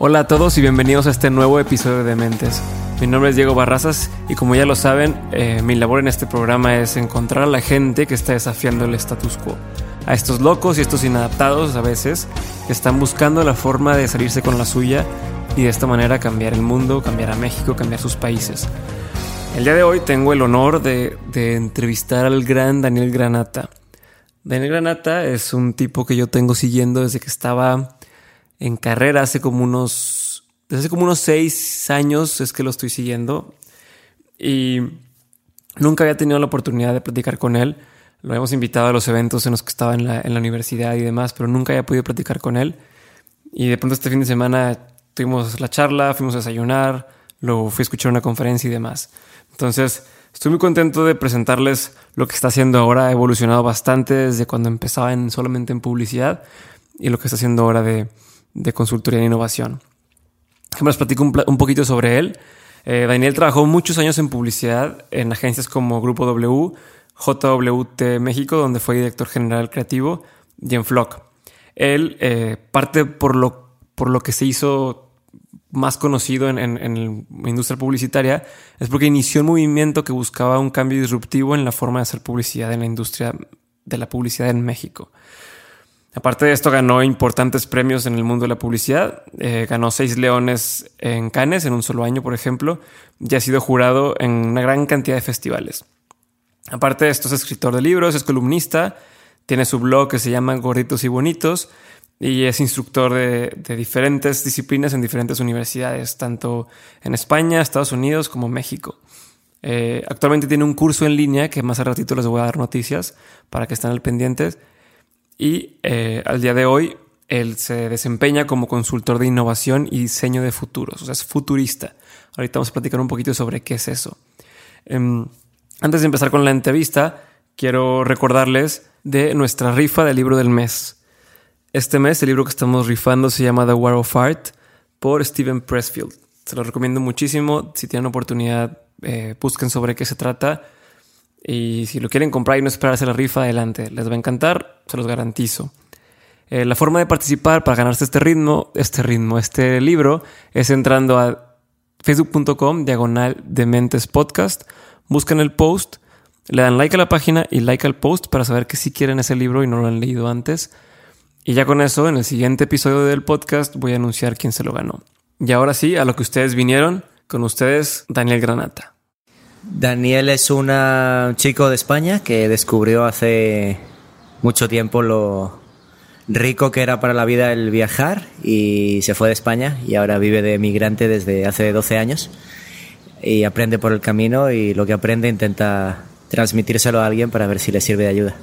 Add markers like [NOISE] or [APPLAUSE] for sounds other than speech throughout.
Hola a todos y bienvenidos a este nuevo episodio de Mentes. Mi nombre es Diego Barrazas y como ya lo saben, eh, mi labor en este programa es encontrar a la gente que está desafiando el status quo. A estos locos y estos inadaptados a veces que están buscando la forma de salirse con la suya y de esta manera cambiar el mundo, cambiar a México, cambiar sus países. El día de hoy tengo el honor de, de entrevistar al gran Daniel Granata. Daniel Granata es un tipo que yo tengo siguiendo desde que estaba en carrera hace como unos, desde hace como unos seis años es que lo estoy siguiendo y nunca había tenido la oportunidad de platicar con él. Lo habíamos invitado a los eventos en los que estaba en la, en la universidad y demás, pero nunca había podido platicar con él. Y de pronto este fin de semana tuvimos la charla, fuimos a desayunar, lo fui a escuchar una conferencia y demás. Entonces, estoy muy contento de presentarles lo que está haciendo ahora. Ha evolucionado bastante desde cuando empezaba en, solamente en publicidad y lo que está haciendo ahora de, de consultoría e innovación. Les platico un, un poquito sobre él. Eh, Daniel trabajó muchos años en publicidad en agencias como Grupo W, JWT México, donde fue director general creativo, y en Flock. Él, eh, parte por lo, por lo que se hizo más conocido en, en, en, la industria publicitaria, es porque inició un movimiento que buscaba un cambio disruptivo en la forma de hacer publicidad en la industria de la publicidad en México. Aparte de esto, ganó importantes premios en el mundo de la publicidad. Eh, ganó seis leones en Cannes en un solo año, por ejemplo, y ha sido jurado en una gran cantidad de festivales. Aparte de esto, es escritor de libros, es columnista, tiene su blog que se llama Gorditos y Bonitos y es instructor de, diferentes disciplinas en diferentes universidades, tanto en España, Estados Unidos como México. Eh, actualmente tiene un curso en línea que más a ratito les voy a dar noticias para que estén al pendientes y eh, al día de hoy él se desempeña como consultor de innovación y diseño de futuros, o sea, es futurista. Ahorita vamos a platicar un poquito sobre qué es eso. Um, antes de empezar con la entrevista, quiero recordarles de nuestra rifa del libro del mes. Este mes el libro que estamos rifando se llama The War of Art por Steven Pressfield. Se lo recomiendo muchísimo. Si tienen oportunidad, eh, busquen sobre qué se trata y si lo quieren comprar y no esperarse la rifa, adelante. Les va a encantar, se los garantizo. Eh, la forma de participar para ganarse este ritmo, este ritmo, este libro, es entrando a facebook.com diagonal de mentes podcast, buscan el post, le dan like a la página y like al post para saber que sí quieren ese libro y no lo han leído antes. Y ya con eso, en el siguiente episodio del podcast voy a anunciar quién se lo ganó. Y ahora sí, a lo que ustedes vinieron, con ustedes, Daniel Granata. Daniel es una, un chico de España que descubrió hace mucho tiempo lo rico que era para la vida el viajar y se fue de España y ahora vive de migrante desde hace 12 años y aprende por el camino y lo que aprende intenta transmitírselo a alguien para ver si le sirve de ayuda.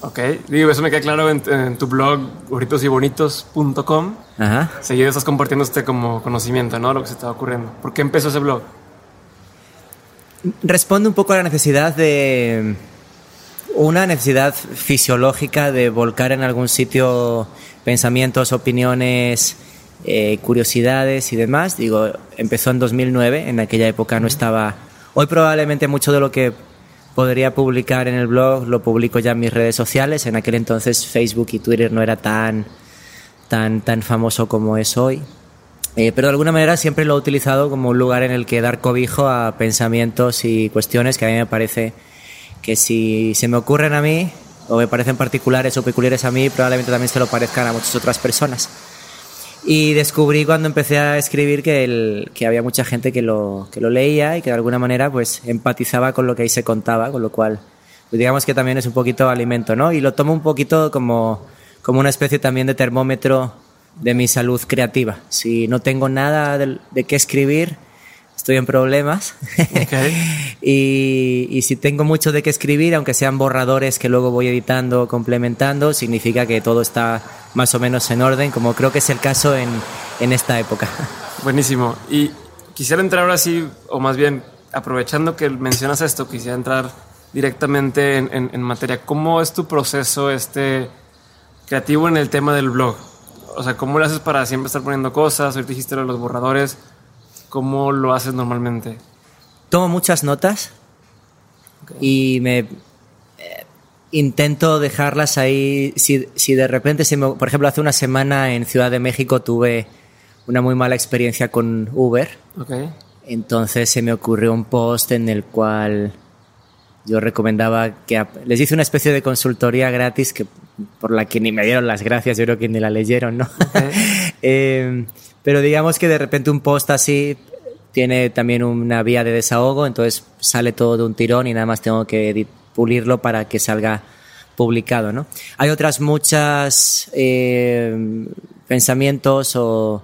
Ok, digo, eso me queda claro en, en tu blog burritosyBonitos.com. Ajá. Seguido estás compartiendo este como conocimiento, ¿no? Lo que se estaba ocurriendo. ¿Por qué empezó ese blog? Responde un poco a la necesidad de una necesidad fisiológica de volcar en algún sitio pensamientos, opiniones, eh, curiosidades y demás. Digo, empezó en 2009, en aquella época no estaba... Hoy probablemente mucho de lo que podría publicar en el blog lo publico ya en mis redes sociales. En aquel entonces Facebook y Twitter no era tan, tan, tan famoso como es hoy. Eh, pero de alguna manera siempre lo he utilizado como un lugar en el que dar cobijo a pensamientos y cuestiones que a mí me parece que si se me ocurren a mí o me parecen particulares o peculiares a mí, probablemente también se lo parezcan a muchas otras personas. Y descubrí cuando empecé a escribir que, el, que había mucha gente que lo, que lo leía y que de alguna manera pues empatizaba con lo que ahí se contaba, con lo cual pues digamos que también es un poquito alimento, ¿no? Y lo tomo un poquito como, como una especie también de termómetro de mi salud creativa. Si no tengo nada de, de qué escribir, estoy en problemas. Okay. [LAUGHS] y, y, si tengo mucho de qué escribir, aunque sean borradores que luego voy editando, complementando, significa que todo está más o menos en orden, como creo que es el caso en, en esta época. [LAUGHS] Buenísimo. Y quisiera entrar ahora sí, o más bien, aprovechando que mencionas esto, quisiera entrar directamente en, en, en materia. ¿Cómo es tu proceso este creativo en el tema del blog? O sea, ¿cómo lo haces para siempre estar poniendo cosas? Ahorita dijiste los borradores. ¿Cómo lo haces normalmente? Tomo muchas notas okay. y me eh, intento dejarlas ahí. Si, si de repente, si me, por ejemplo, hace una semana en Ciudad de México tuve una muy mala experiencia con Uber. Ok. Entonces se me ocurrió un post en el cual yo recomendaba que les hice una especie de consultoría gratis que por la que ni me dieron las gracias, yo creo que ni la leyeron, ¿no? [LAUGHS] Eh, pero digamos que de repente un post así tiene también una vía de desahogo, entonces sale todo de un tirón y nada más tengo que pulirlo para que salga publicado, ¿no? Hay otras muchas eh, pensamientos o,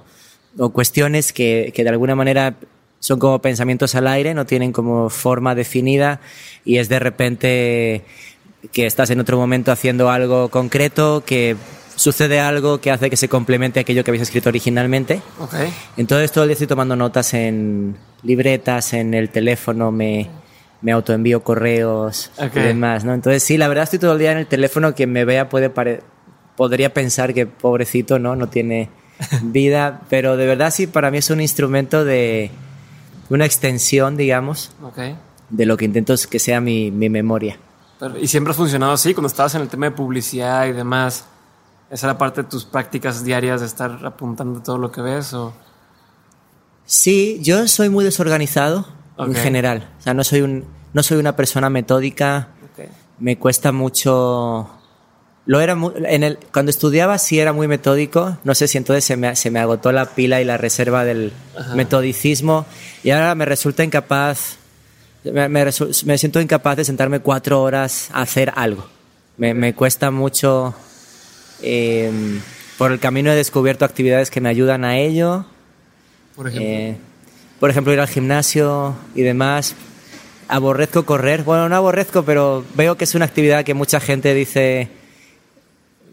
o cuestiones que, que de alguna manera son como pensamientos al aire, no tienen como forma definida y es de repente que estás en otro momento haciendo algo concreto, que sucede algo que hace que se complemente aquello que habéis escrito originalmente. Ok. Entonces todo el día estoy tomando notas en libretas, en el teléfono, me, me autoenvío correos Ok. y demás, ¿no? Entonces sí, la verdad estoy todo el día en el teléfono, quien me vea puede pare- podría pensar que pobrecito, ¿no? No tiene [LAUGHS] vida, pero de verdad sí, para mí es un instrumento de una extensión, digamos, de lo que intento que sea mi, mi memoria. Pero- ¿Y siempre has funcionado así? Cuando estabas en el tema de publicidad y demás, ¿esa era parte de tus prácticas diarias de estar apuntando todo lo que ves? O... Sí, yo soy muy desorganizado Ok. en general. O sea, no soy, un, no soy una persona metódica. Me cuesta mucho. Lo era mu- en el, cuando estudiaba sí era muy metódico. No sé si entonces se me, se me agotó la pila y la reserva del metodicismo. Y ahora me resulta incapaz. Me, me resu- me siento incapaz de sentarme cuatro horas a hacer algo. Me, me cuesta mucho. eh, por el camino he descubierto actividades que me ayudan a ello. Por ejemplo. Eh, por ejemplo, ir al gimnasio y demás. Aborrezco correr. Bueno, no aborrezco, pero veo que es una actividad que mucha gente dice,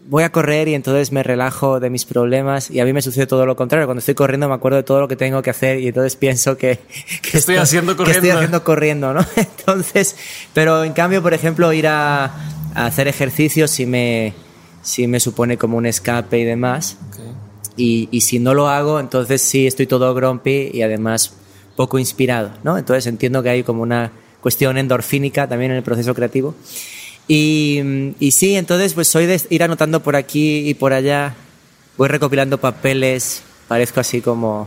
voy a correr y entonces me relajo de mis problemas. Y a mí me sucede todo lo contrario. Cuando estoy corriendo me acuerdo de todo lo que tengo que hacer y entonces pienso que, [LAUGHS] que estoy haciendo que estoy corriendo? haciendo corriendo, ¿no? [LAUGHS] Entonces, pero en cambio, por ejemplo, ir a, a hacer ejercicio sí me, sí me supone como un escape y demás. Ok. Y, y si no lo hago, entonces sí estoy todo grumpy y además poco inspirado, ¿no? Entonces entiendo que hay como una cuestión endorfínica también en el proceso creativo. Y, y sí, entonces pues soy de ir anotando por aquí y por allá, voy recopilando papeles, parezco así como,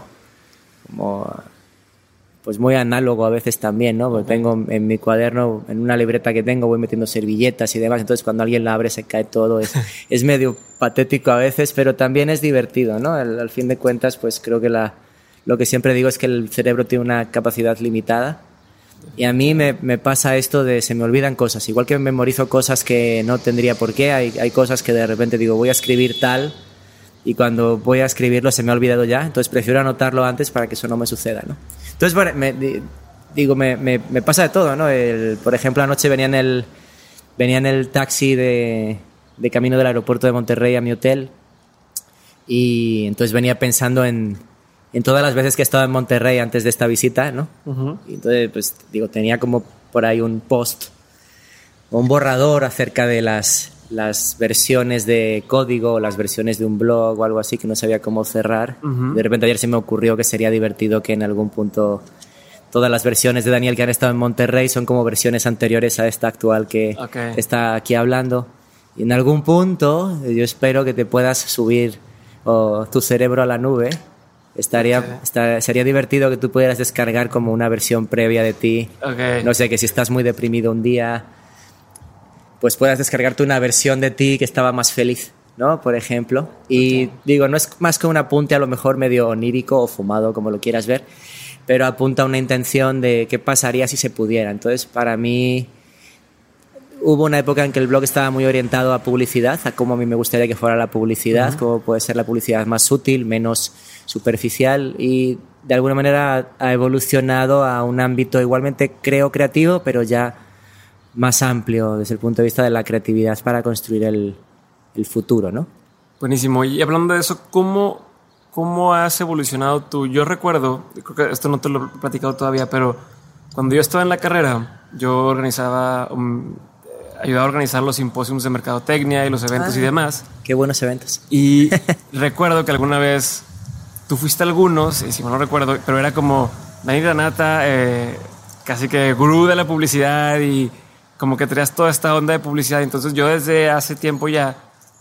como pues muy análogo a veces también, ¿no? Porque tengo en mi cuaderno, en una libreta que tengo, voy metiendo servilletas y demás, entonces cuando alguien la abre se cae todo, es, [LAUGHS] es medio patético a veces, pero también es divertido, ¿no? Al, al fin de cuentas, pues creo que la, lo que siempre digo es que el cerebro tiene una capacidad limitada y a mí me, me pasa esto de se me olvidan cosas, igual que memorizo cosas que no tendría por qué, hay, hay cosas que de repente digo voy a escribir tal y cuando voy a escribirlo se me ha olvidado ya, entonces prefiero anotarlo antes para que eso no me suceda, ¿no? Entonces, bueno, me, di- digo, me, me pasa de todo, ¿no? El- por ejemplo, anoche venía en el, venía en el taxi de, de camino del aeropuerto de Monterrey a mi hotel y entonces venía pensando en, en todas las veces que he estado en Monterrey antes de esta visita, ¿no? Ujú. Y entonces, pues, digo, tenía como por ahí un post un borrador acerca de las, las versiones de código, las versiones de un blog o algo así que no sabía cómo cerrar. Ujú. De repente ayer se me ocurrió que sería divertido que en algún punto todas las versiones de Daniel que han estado en Monterrey son como versiones anteriores a esta actual que Ok. está aquí hablando. Y en algún punto yo espero que te puedas subir o tu cerebro a la nube. Estaría, Ok. esta- sería divertido que tú pudieras descargar como una versión previa de ti. No sé, que si estás muy deprimido un día, pues puedas descargarte una versión de ti que estaba más feliz, ¿no? Por ejemplo. Y digo, no es más que un apunte a lo mejor medio onírico o fumado, como lo quieras ver, pero apunta a una intención de qué pasaría si se pudiera. Entonces, para mí hubo una época en que el blog estaba muy orientado a publicidad, a cómo a mí me gustaría que fuera la publicidad, cómo puede ser la publicidad más útil, menos superficial y de alguna manera ha evolucionado a un ámbito igualmente creo creativo, pero ya más amplio desde el punto de vista de la creatividad para construir el, el futuro, ¿no? Buenísimo. Y hablando de eso, ¿cómo, ¿cómo has evolucionado tú? Yo recuerdo, creo que esto no te lo he platicado todavía, pero cuando yo estaba en la carrera, yo organizaba, um, ayudaba a organizar los simposios de mercadotecnia y los eventos y Ah. demás. Qué buenos eventos. Y [LAUGHS] recuerdo que alguna vez tú fuiste a algunos, y si mal no recuerdo, pero era como Dani Granata, eh, casi que gurú de la publicidad y como que traías toda esta onda de publicidad. Entonces yo desde hace tiempo ya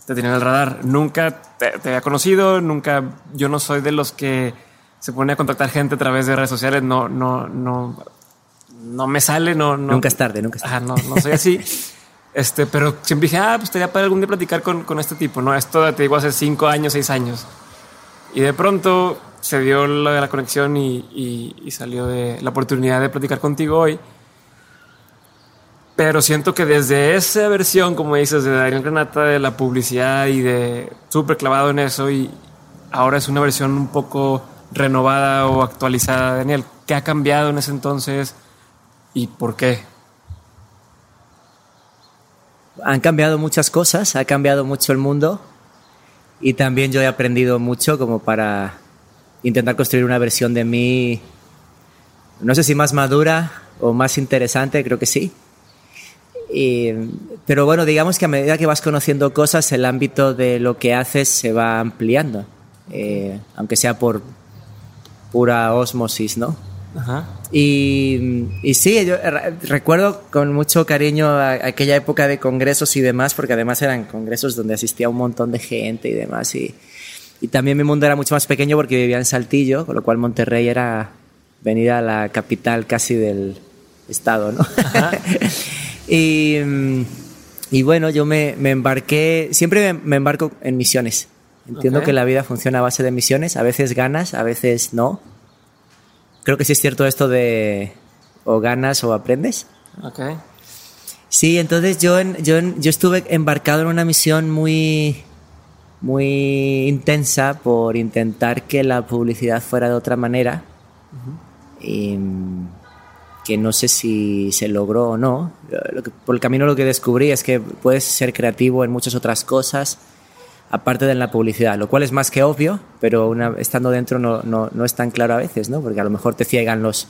te tenía en el radar. Nunca te, te había conocido, nunca, yo no soy de los que se pone a contactar gente a través de redes sociales, no, no, no, no me sale, no, no. Nunca es tarde, nunca es tarde. Ajá, no, no soy así. [LAUGHS] Este, pero siempre dije, ah, pues estaría para algún día platicar con, con este tipo, ¿no? Esto te digo hace cinco años, seis años. Y de pronto se dio la, conexión y, salió la oportunidad de platicar contigo hoy. Pero siento que desde esa versión, como dices, de Daniel Granata, de la publicidad y de súper clavado en eso, y ahora es una versión un poco renovada o actualizada, Daniel. ¿Qué ha cambiado en ese entonces y por qué? Han cambiado muchas cosas, ha cambiado mucho el mundo y también yo he aprendido mucho como para intentar construir una versión de mí, no sé si más madura o más interesante, creo que sí. Pero bueno, digamos que a medida que vas conociendo cosas, el ámbito de lo que haces se va ampliando, eh, aunque sea por pura osmosis, ¿no? Ajá. Y, y, sí, yo recuerdo con mucho cariño aquella época de congresos y demás, porque además eran congresos donde asistía un montón de gente y demás. Y, y también mi mundo era mucho más pequeño porque vivía en Saltillo, con lo cual Monterrey era venir a la capital casi del estado, ¿no? [LAUGHS] y, y, bueno, yo me, me embarqué, siempre me, me, embarco en misiones. Entiendo okay. que la vida funciona a base de misiones, a veces ganas, a veces no creo que sí es cierto esto de o ganas o aprendes. Ok. Sí, entonces yo, yo, yo estuve embarcado en una misión muy, muy intensa por intentar que la publicidad fuera de otra manera. Uh -huh. y, que no sé si se logró o no. Por el camino lo que descubrí es que puedes ser creativo en muchas otras cosas aparte de la publicidad, lo cual es más que obvio, pero una, estando dentro no, no, no, es tan claro a veces, ¿no? Porque a lo mejor te ciegan los,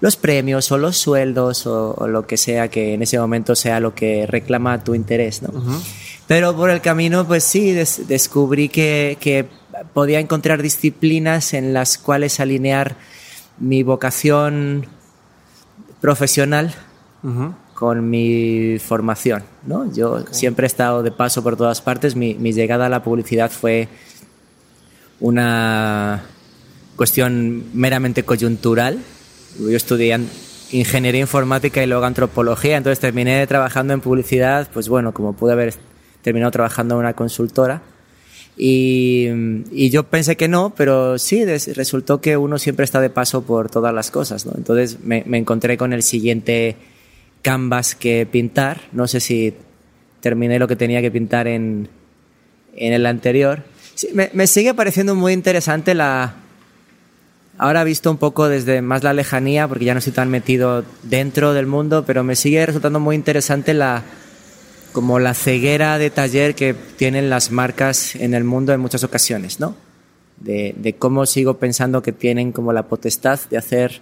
los premios o los sueldos o, o, lo que sea que en ese momento sea lo que reclama tu interés, ¿no? Uh -huh. Pero por el camino, pues sí, des, descubrí que, que podía encontrar disciplinas en las cuales alinear mi vocación profesional uh -huh con mi formación. ¿no? Yo okay. siempre he estado de paso por todas partes. Mi, mi, llegada a la publicidad fue una cuestión meramente coyuntural. Yo estudié ingeniería informática y luego antropología, entonces terminé trabajando en publicidad, pues bueno, como pude haber terminado trabajando en una consultora. Y, y, yo pensé que no, pero sí, resultó que uno siempre está de paso por todas las cosas. ¿no? Entonces me, me encontré con el siguiente canvas que pintar. No sé si terminé lo que tenía que pintar en, en el anterior. Me, me, sigue pareciendo muy interesante la... Ahora visto un poco desde más la lejanía, porque ya no estoy tan metido dentro del mundo, pero me sigue resultando muy interesante la como la ceguera de taller que tienen las marcas en el mundo en muchas ocasiones, ¿no? De, de cómo sigo pensando que tienen como la potestad de hacer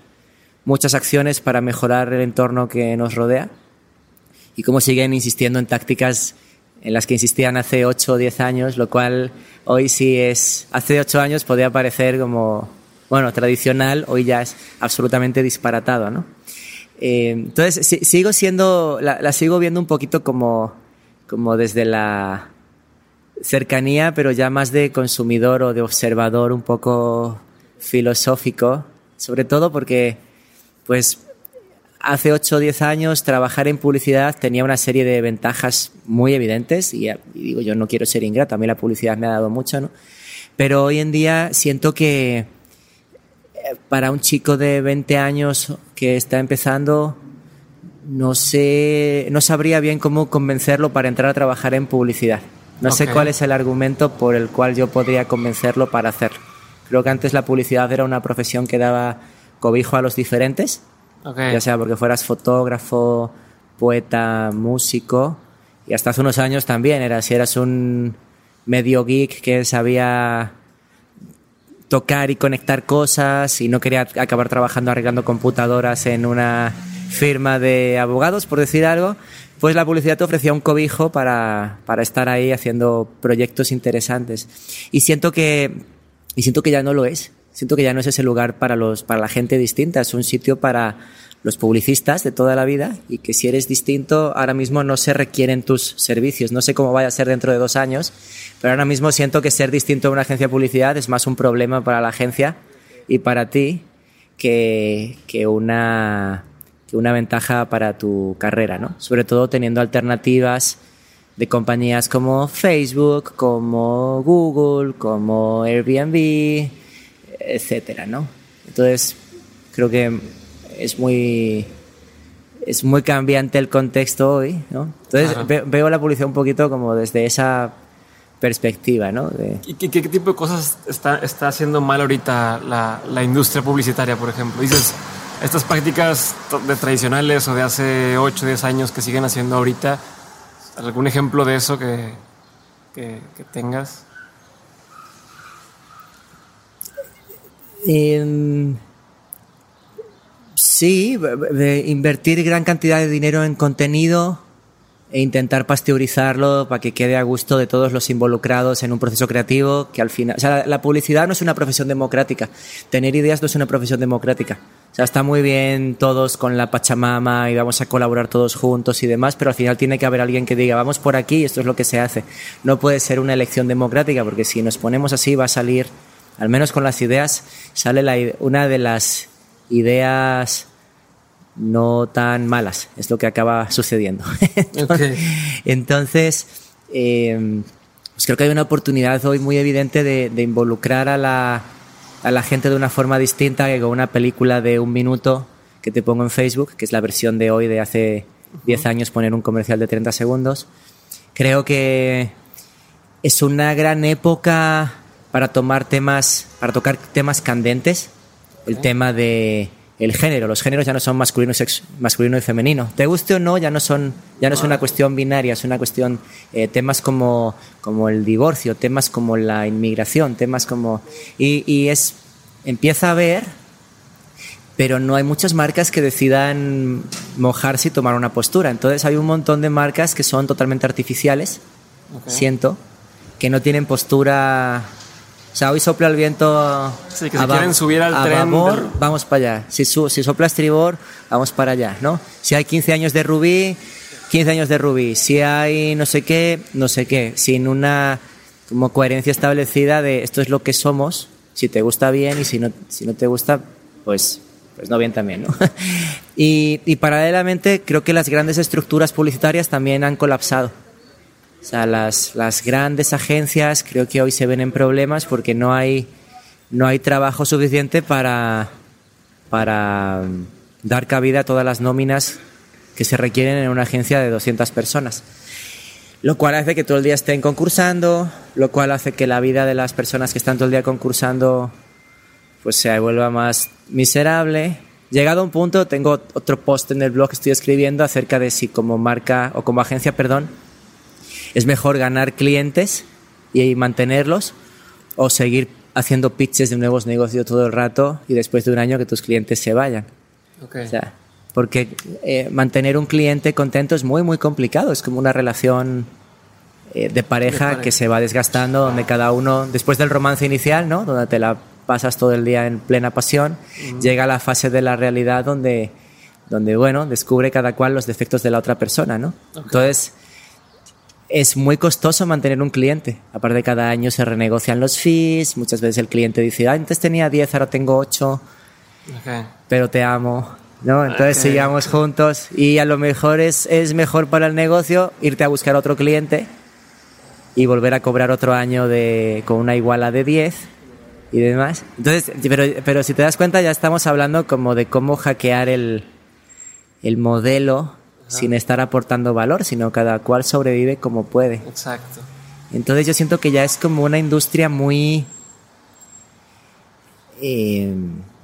muchas acciones para mejorar el entorno que nos rodea y cómo siguen insistiendo en tácticas en las que insistían hace 8 o 10 años, lo cual hoy sí es, hace 8 años podía parecer como, bueno, tradicional, hoy ya es absolutamente disparatado, ¿no? Eh, entonces, sí, sigo siendo, la, la, sigo viendo un poquito como, como desde la cercanía, pero ya más de consumidor o de observador un poco filosófico, sobre todo porque pues hace 8 o 10 años trabajar en publicidad tenía una serie de ventajas muy evidentes y, y, digo, yo no quiero ser ingrato, a mí la publicidad me ha dado mucho, ¿no? Pero hoy en día siento que eh, para un chico de 20 años que está empezando, no sé, no sabría bien cómo convencerlo para entrar a trabajar en publicidad. No okay. sé cuál es el argumento por el cual yo podría convencerlo para hacerlo. Creo que antes la publicidad era una profesión que daba cobijo a los diferentes, okay. ya sea porque fueras fotógrafo, poeta, músico, y hasta hace unos años también era si eras un medio geek que sabía tocar y conectar cosas y no quería acabar trabajando arreglando computadoras en una firma de abogados, por decir algo, pues la publicidad te ofrecía un cobijo para, para estar ahí haciendo proyectos interesantes. Y siento que, y siento que ya no lo es siento que ya no es ese lugar para, los, para la gente distinta, es un sitio para los publicistas de toda la vida y que si eres distinto, ahora mismo no se requieren tus servicios. No sé cómo vaya a ser dentro de dos años, pero ahora mismo siento que ser distinto a una agencia de publicidad es más un problema para la agencia y para ti que, que una, que una ventaja para tu carrera, ¿no? Sobre todo teniendo alternativas de compañías como Facebook, como Google, como Airbnb, etcétera, ¿no? Entonces, creo que es muy es muy cambiante el contexto hoy, ¿no? Entonces veo la publicidad un poquito como desde esa perspectiva, ¿no? ¿Y qué, tipo de cosas está, está haciendo mal ahorita la, la, industria publicitaria, por ejemplo? Dices, estas prácticas de tradicionales o de hace 8 o 10 años que siguen haciendo ahorita, ¿algún ejemplo de eso que, que, que tengas? Eh, Sí, invertir gran cantidad de dinero en contenido e intentar pasteurizarlo para que quede a gusto de todos los involucrados en un proceso creativo que al final, o sea, la publicidad no es una profesión democrática, tener ideas no es una profesión democrática. O sea, está muy bien todos con la Pachamama y vamos a colaborar todos juntos y demás, pero al final tiene que haber alguien que diga, vamos por aquí y esto es lo que se hace. No puede ser una elección democrática porque si nos ponemos así va a salir, al menos con las ideas, sale la, una de las ideas no tan malas, es lo que acaba sucediendo. [LAUGHS] Entonces, em, pues creo que hay una oportunidad hoy muy evidente de, involucrar a la, a la, gente de una forma distinta que con una película de un minuto que te pongo en Facebook, que es la versión de hoy de hace 10 años poner un comercial de 30 segundos. Creo que es una gran época para tomar temas, para tocar temas candentes el tema de el género. Los géneros ya no son masculino sexo, masculino y femenino. Te guste o no, ya no son, ya no es una cuestión binaria, es una cuestión eh, temas como, como el divorcio, temas como la inmigración, temas como y, y es empieza a ver, pero no hay muchas marcas que decidan mojarse y tomar una postura. Entonces hay un montón de marcas que son totalmente artificiales. Siento que no tienen postura o sea, hoy sopla el viento. Sí, que si quieren subir al tren. vamos para allá. Si, si sopla estribor, vamos para allá, ¿no? Si hay 15 años de rubí, 15 años de rubí. Si hay no sé qué, no sé qué. Sin una como coherencia establecida de esto es lo que somos. Si te gusta bien y si no, si no te gusta, pues, pues no bien también, ¿no? [LAUGHS] y, y paralelamente creo que las grandes estructuras publicitarias también han colapsado. O sea, las, las grandes agencias creo que hoy se ven en problemas porque no hay, no hay trabajo suficiente para, para dar cabida a todas las nóminas que se requieren en una agencia de 200 personas. Lo cual hace que todo el día estén concursando, lo cual hace que la vida de las personas que están todo el día concursando pues se vuelva más miserable. Llegado a un punto, tengo otro post en el blog que estoy escribiendo acerca de si como marca o como agencia, perdón, es mejor ganar clientes y mantenerlos o seguir haciendo pitches de nuevos negocios todo el rato y después de un año que tus clientes se vayan. porque eh, mantener un cliente contento es muy, muy complicado. Es como una relación eh, de, pareja que se va desgastando, donde cada uno, después del romance inicial, ¿no? donde te la pasas todo el día en plena pasión, llega la fase de la realidad donde, donde, bueno, descubre cada cual los defectos de la otra persona. ¿no? Entonces, es muy costoso mantener un cliente. Aparte, cada año se renegocian los fees. Muchas veces el cliente dice, antes tenía 10, ahora tengo 8, pero te amo. ¿no? Entonces sigamos juntos y a lo mejor es, es mejor para el negocio irte a buscar otro cliente y volver a cobrar otro año de, con una iguala de 10 y demás. Entonces, pero, pero si te das cuenta ya estamos hablando como de cómo hackear el, el modelo sin estar aportando valor, sino cada cual sobrevive como puede. Exacto. Entonces yo siento que ya es como una industria muy eh,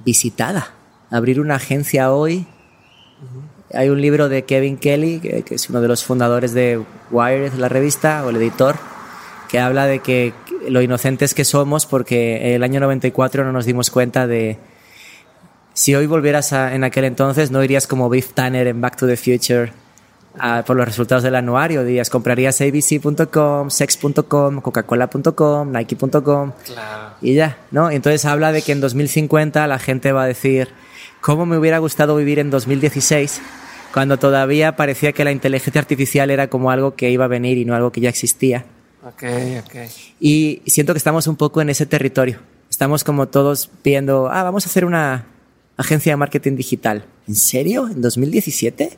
visitada. Abrir una agencia hoy. Hay un libro de Kevin Kelly, que, que, es uno de los fundadores de Wired, la revista, o el editor, que habla de que lo inocentes que somos porque el año 94 no nos dimos cuenta de, si hoy volvieras a, en aquel entonces, no irías como Biff Tanner en Back to the Future por los resultados del anuario. Dirías, comprarías abc.com, sex.com, coca-cola.com, nike.com y ya, ¿no? Entonces habla de que en 2050 la gente va a decir, cómo me hubiera gustado vivir en 2016 cuando todavía parecía que la inteligencia artificial era como algo que iba a venir y no algo que ya existía. Ok, ok. Y siento que estamos un poco en ese territorio. Estamos como todos viendo, ah, vamos a hacer una agencia de marketing digital. ¿En serio? ¿En 2017?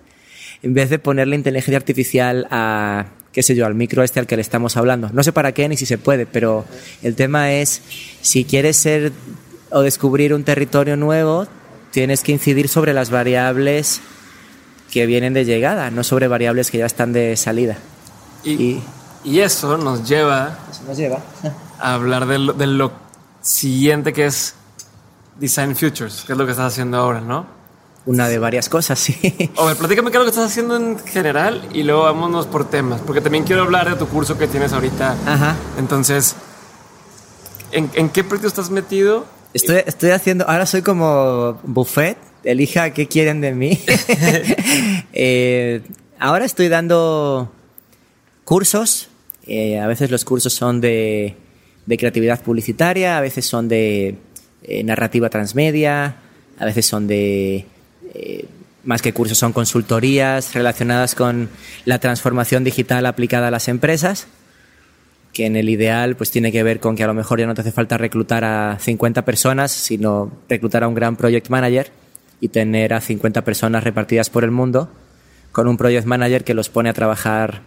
En vez de ponerle inteligencia artificial a, qué sé yo, al micro este al que le estamos hablando. No sé para qué ni si se puede, pero el tema es, si quieres ser o descubrir un territorio nuevo, tienes que incidir sobre las variables que vienen de llegada, no sobre variables que ya están de salida. Y, y, eso nos lleva, eso nos lleva a hablar de lo, de lo siguiente que es Design Futures, que es lo que estás haciendo ahora, ¿no? Una de varias cosas, sí. A ver, platícame qué es lo que estás haciendo en general y luego vámonos por temas, porque también quiero hablar de tu curso que tienes ahorita. Ajá. Entonces, ¿en, en qué proyecto estás metido? Estoy, estoy haciendo, ahora soy como buffet, elija qué quieren de mí. [LAUGHS] eh, ahora estoy dando cursos, eh, a veces los cursos son de, de, creatividad publicitaria, a veces son de eh, narrativa transmedia, a veces son de... Eh, más que cursos son consultorías relacionadas con la transformación digital aplicada a las empresas que en el ideal pues tiene que ver con que a lo mejor ya no te hace falta reclutar a 50 personas, sino reclutar a un gran project manager y tener a 50 personas repartidas por el mundo con un project manager que los pone a trabajar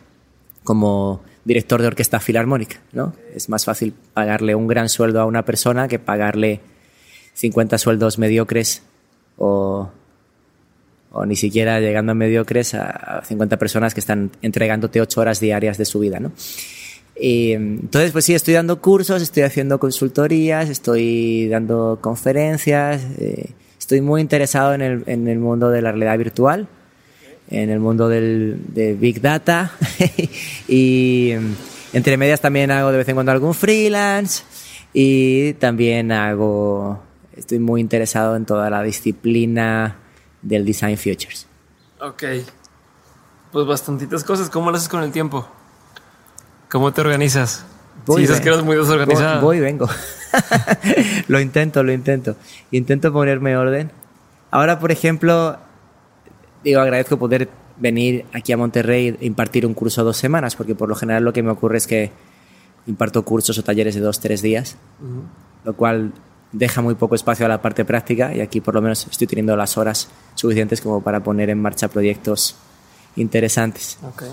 como director de orquesta filarmónica, ¿no? Es más fácil pagarle un gran sueldo a una persona que pagarle 50 sueldos mediocres o, ni siquiera llegando a mediocres a 50 personas que están entregándote 8 horas diarias de su vida, ¿no? Y, entonces, pues sí, estoy dando cursos, estoy haciendo consultorías, estoy dando conferencias, eh, estoy muy interesado en el, en el, mundo de la realidad virtual, en el mundo del, de Big Data [LAUGHS] y entre medias también hago de vez en cuando algún freelance y también hago, estoy muy interesado en toda la disciplina del Design Futures. Ok, pues bastantitas cosas, ¿cómo lo haces con el tiempo? ¿Cómo te organizas? Voy si dices que eres muy desorganizado. Voy, voy vengo. [LAUGHS] lo intento, lo intento. Intento ponerme orden. Ahora, por ejemplo, digo, agradezco poder venir aquí a Monterrey e impartir un curso dos semanas, porque por lo general lo que me ocurre es que imparto cursos o talleres de dos, tres días, uh -huh. lo cual deja muy poco espacio a la parte práctica y aquí por lo menos estoy teniendo las horas suficientes como para poner en marcha proyectos interesantes. Okay.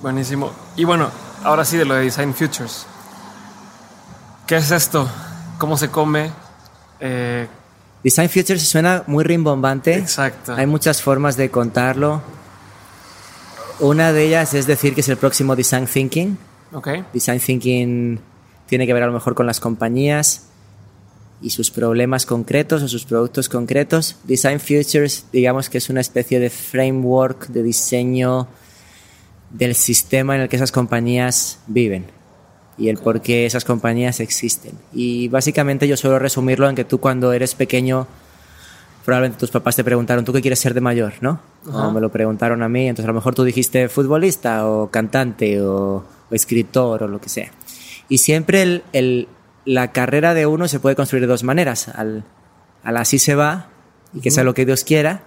Buenísimo. Y bueno, ahora sí de lo de Design Futures. ¿Qué es esto? ¿Cómo se come? Eh... Design Futures suena muy rimbombante. Exacto. Hay muchas formas de contarlo. Una de ellas es decir que es el próximo Design Thinking. Okay. Design Thinking tiene que ver a lo mejor con las compañías y sus problemas concretos o sus productos concretos. Design Futures, digamos que es una especie de framework de diseño del sistema en el que esas compañías viven y el por qué esas compañías existen. Y básicamente yo suelo resumirlo en que tú cuando eres pequeño, probablemente tus papás te preguntaron, ¿tú qué quieres ser de mayor? ¿No? O me lo preguntaron a mí, entonces a lo mejor tú dijiste futbolista o cantante o, o escritor o lo que sea. Y siempre el, el, la carrera de uno se puede construir de dos maneras, al, al así se va y que sea lo que Dios quiera,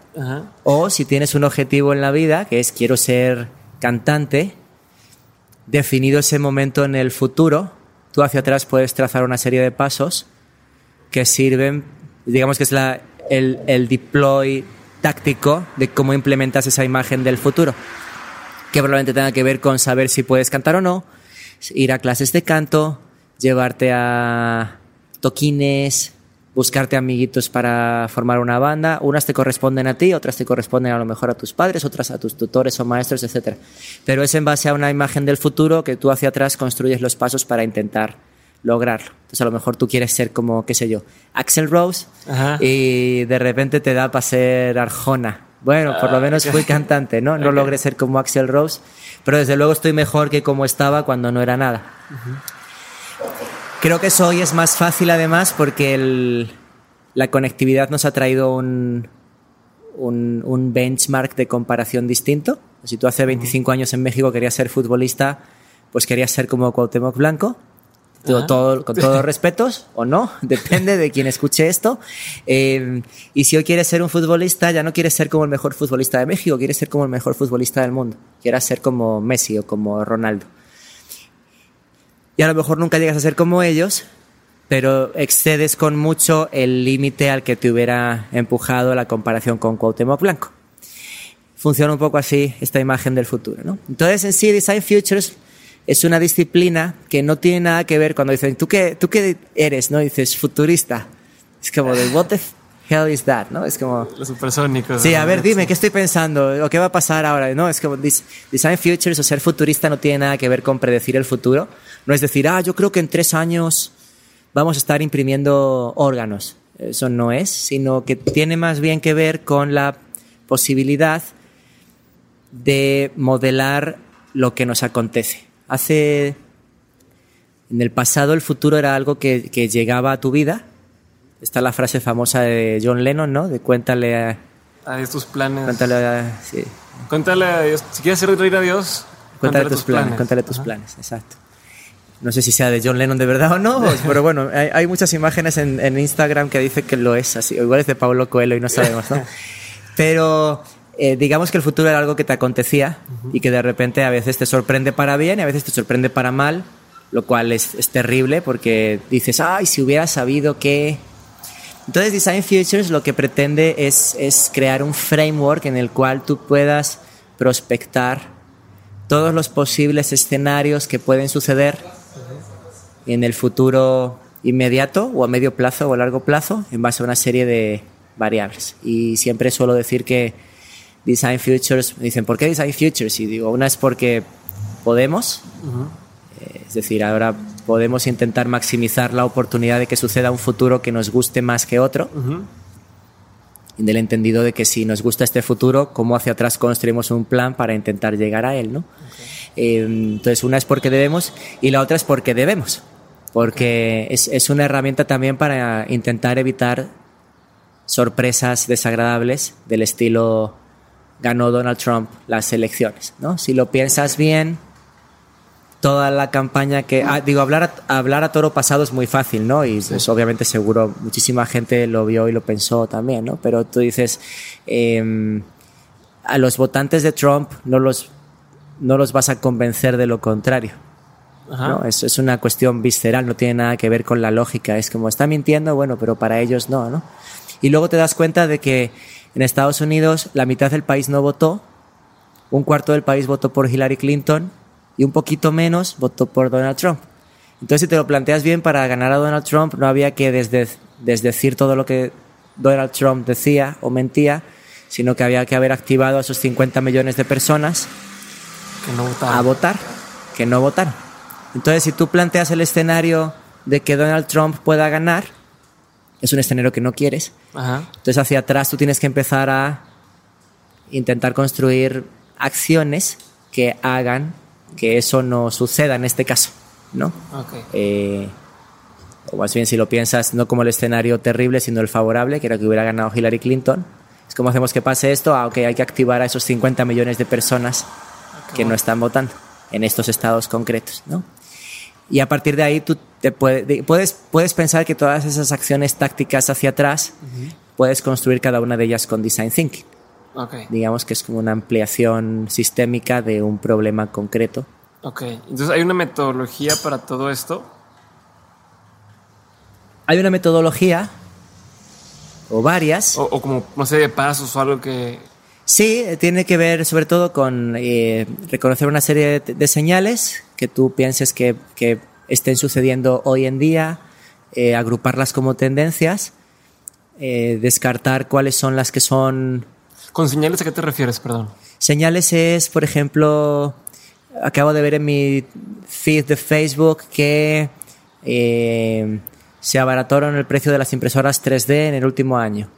o si tienes un objetivo en la vida, que es quiero ser cantante, definido ese momento en el futuro, tú hacia atrás puedes trazar una serie de pasos que sirven, digamos que es la, el, el deploy táctico de cómo implementas esa imagen del futuro, que probablemente tenga que ver con saber si puedes cantar o no, ir a clases de canto, llevarte a toquines, buscarte amiguitos para formar una banda. Unas te corresponden a ti, otras te corresponden a lo mejor a tus padres, otras a tus tutores o maestros, etc. Pero es en base a una imagen del futuro que tú hacia atrás construyes los pasos para intentar lograrlo. Entonces a lo mejor tú quieres ser como, qué sé yo, Axel Rose Ajá. y de repente te da para ser Arjona. Bueno, por lo menos fui cantante, ¿no? No okay. logré ser como Axel Rose, pero desde luego estoy mejor que como estaba cuando no era nada. Uh -huh. Creo que eso hoy es más fácil además porque el, la conectividad nos ha traído un, un, un, benchmark de comparación distinto. Si tú hace 25 años en México querías ser futbolista, pues querías ser como Cuauhtémoc Blanco. todo, con todos los [LAUGHS] respetos o no, [LAUGHS] depende de quien escuche esto. Eh, y si hoy quieres ser un futbolista, ya no quieres ser como el mejor futbolista de México, quieres ser como el mejor futbolista del mundo. Quieres ser como Messi o como Ronaldo. Y a lo mejor nunca llegas a ser como ellos, pero excedes con mucho el límite al que te hubiera empujado la comparación con Cuauhtémoc Blanco. Funciona un poco así esta imagen del futuro, ¿no? Entonces, en sí, Design Futures es una disciplina que no tiene nada que ver cuando dicen, ¿tú qué, tú qué eres? ¿No? dices, futurista. Es como de, what the hell is that? ¿No? Es como... Los supersónicos. Sí, a ver, dime, ¿qué estoy pensando? ¿O qué va a pasar ahora? No, es como, design futures o ser futurista no tiene nada que ver con predecir el futuro. No es decir, ah, yo creo que en tres años vamos a estar imprimiendo órganos. Eso no es, sino que tiene más bien que ver con la posibilidad de modelar lo que nos acontece hace... En el pasado el futuro era algo que, que llegaba a tu vida. Está la frase famosa de John Lennon, ¿no? De cuéntale a... A tus planes. Cuéntale a... Sí. Cuéntale a Dios. Si quieres reír a Dios, cuéntale, tus, planes. Cuéntale tus planes, exacto. No sé si sea de John Lennon de verdad o no, [LAUGHS] pero bueno, hay, hay muchas imágenes en, en, Instagram que dicen que lo es así. igual es de Pablo Coelho y no sabemos, ¿no? [LAUGHS] Pero eh, digamos que el futuro era algo que te acontecía y que de repente a veces te sorprende para bien y a veces te sorprende para mal, lo cual es, es terrible porque dices, ay, si hubiera sabido que... Entonces Design Futures lo que pretende es, es crear un framework en el cual tú puedas prospectar todos los posibles escenarios que pueden suceder en el futuro inmediato o a medio plazo o a largo plazo en base a una serie de variables. Y siempre suelo decir que Design Futures, dicen, ¿por qué Design Futures? Y digo, una es porque podemos, eh, es decir, ahora podemos intentar maximizar la oportunidad de que suceda un futuro que nos guste más que otro. En el entendido de que si nos gusta este futuro, ¿cómo hacia atrás construimos un plan para intentar llegar a él? ¿no? Eh, entonces, una es porque debemos y la otra es porque debemos, porque es, es una herramienta también para intentar evitar sorpresas desagradables del estilo ganó Donald Trump las elecciones, ¿no? Si lo piensas bien, toda la campaña que... Ah, digo, hablar a, hablar a toro pasado es muy fácil, ¿no? Y pues, obviamente seguro muchísima gente lo vio y lo pensó también, ¿no? Pero tú dices, em, a los votantes de Trump no los, no los vas a convencer de lo contrario. ¿no? Eso es una cuestión visceral, no tiene nada que ver con la lógica. Es como, está mintiendo, bueno, pero para ellos no, ¿no? Y luego te das cuenta de que en Estados Unidos la mitad del país no votó, un cuarto del país votó por Hillary Clinton y un poquito menos votó por Donald Trump. Entonces, si te lo planteas bien, para ganar a Donald Trump no había que desdecir todo lo que Donald Trump decía o mentía, sino que había que haber activado a esos 50 millones de personas a votar, que no votaron. Entonces, si tú planteas el escenario de que Donald Trump pueda ganar, es un escenario que no quieres. Entonces hacia atrás tú tienes que empezar a intentar construir acciones que hagan que eso no suceda en este caso, ¿no? Eh, o más bien si lo piensas no como el escenario terrible, sino el favorable, que era que hubiera ganado Hillary Clinton. Es como hacemos que pase esto, ah, ok, hay que activar a esos 50 millones de personas que no están votando en estos estados concretos, ¿no? Y a partir de ahí tú te puedes, puedes pensar que todas esas acciones tácticas hacia atrás puedes construir cada una de ellas con design thinking. Digamos que es como una ampliación sistémica de un problema concreto. Ok, entonces hay una metodología para todo esto. Hay una metodología o varias. O, como, no sé, de pasos o algo que... Sí, tiene que ver sobre todo con eh, reconocer una serie de, señales que tú pienses que, que, estén sucediendo hoy en día, eh, agruparlas como tendencias, eh, descartar cuáles son las que son... ¿Con señales a qué te refieres, perdón? Señales es, por ejemplo, acabo de ver en mi feed de Facebook que se abarataron el precio de las impresoras 3D en el último año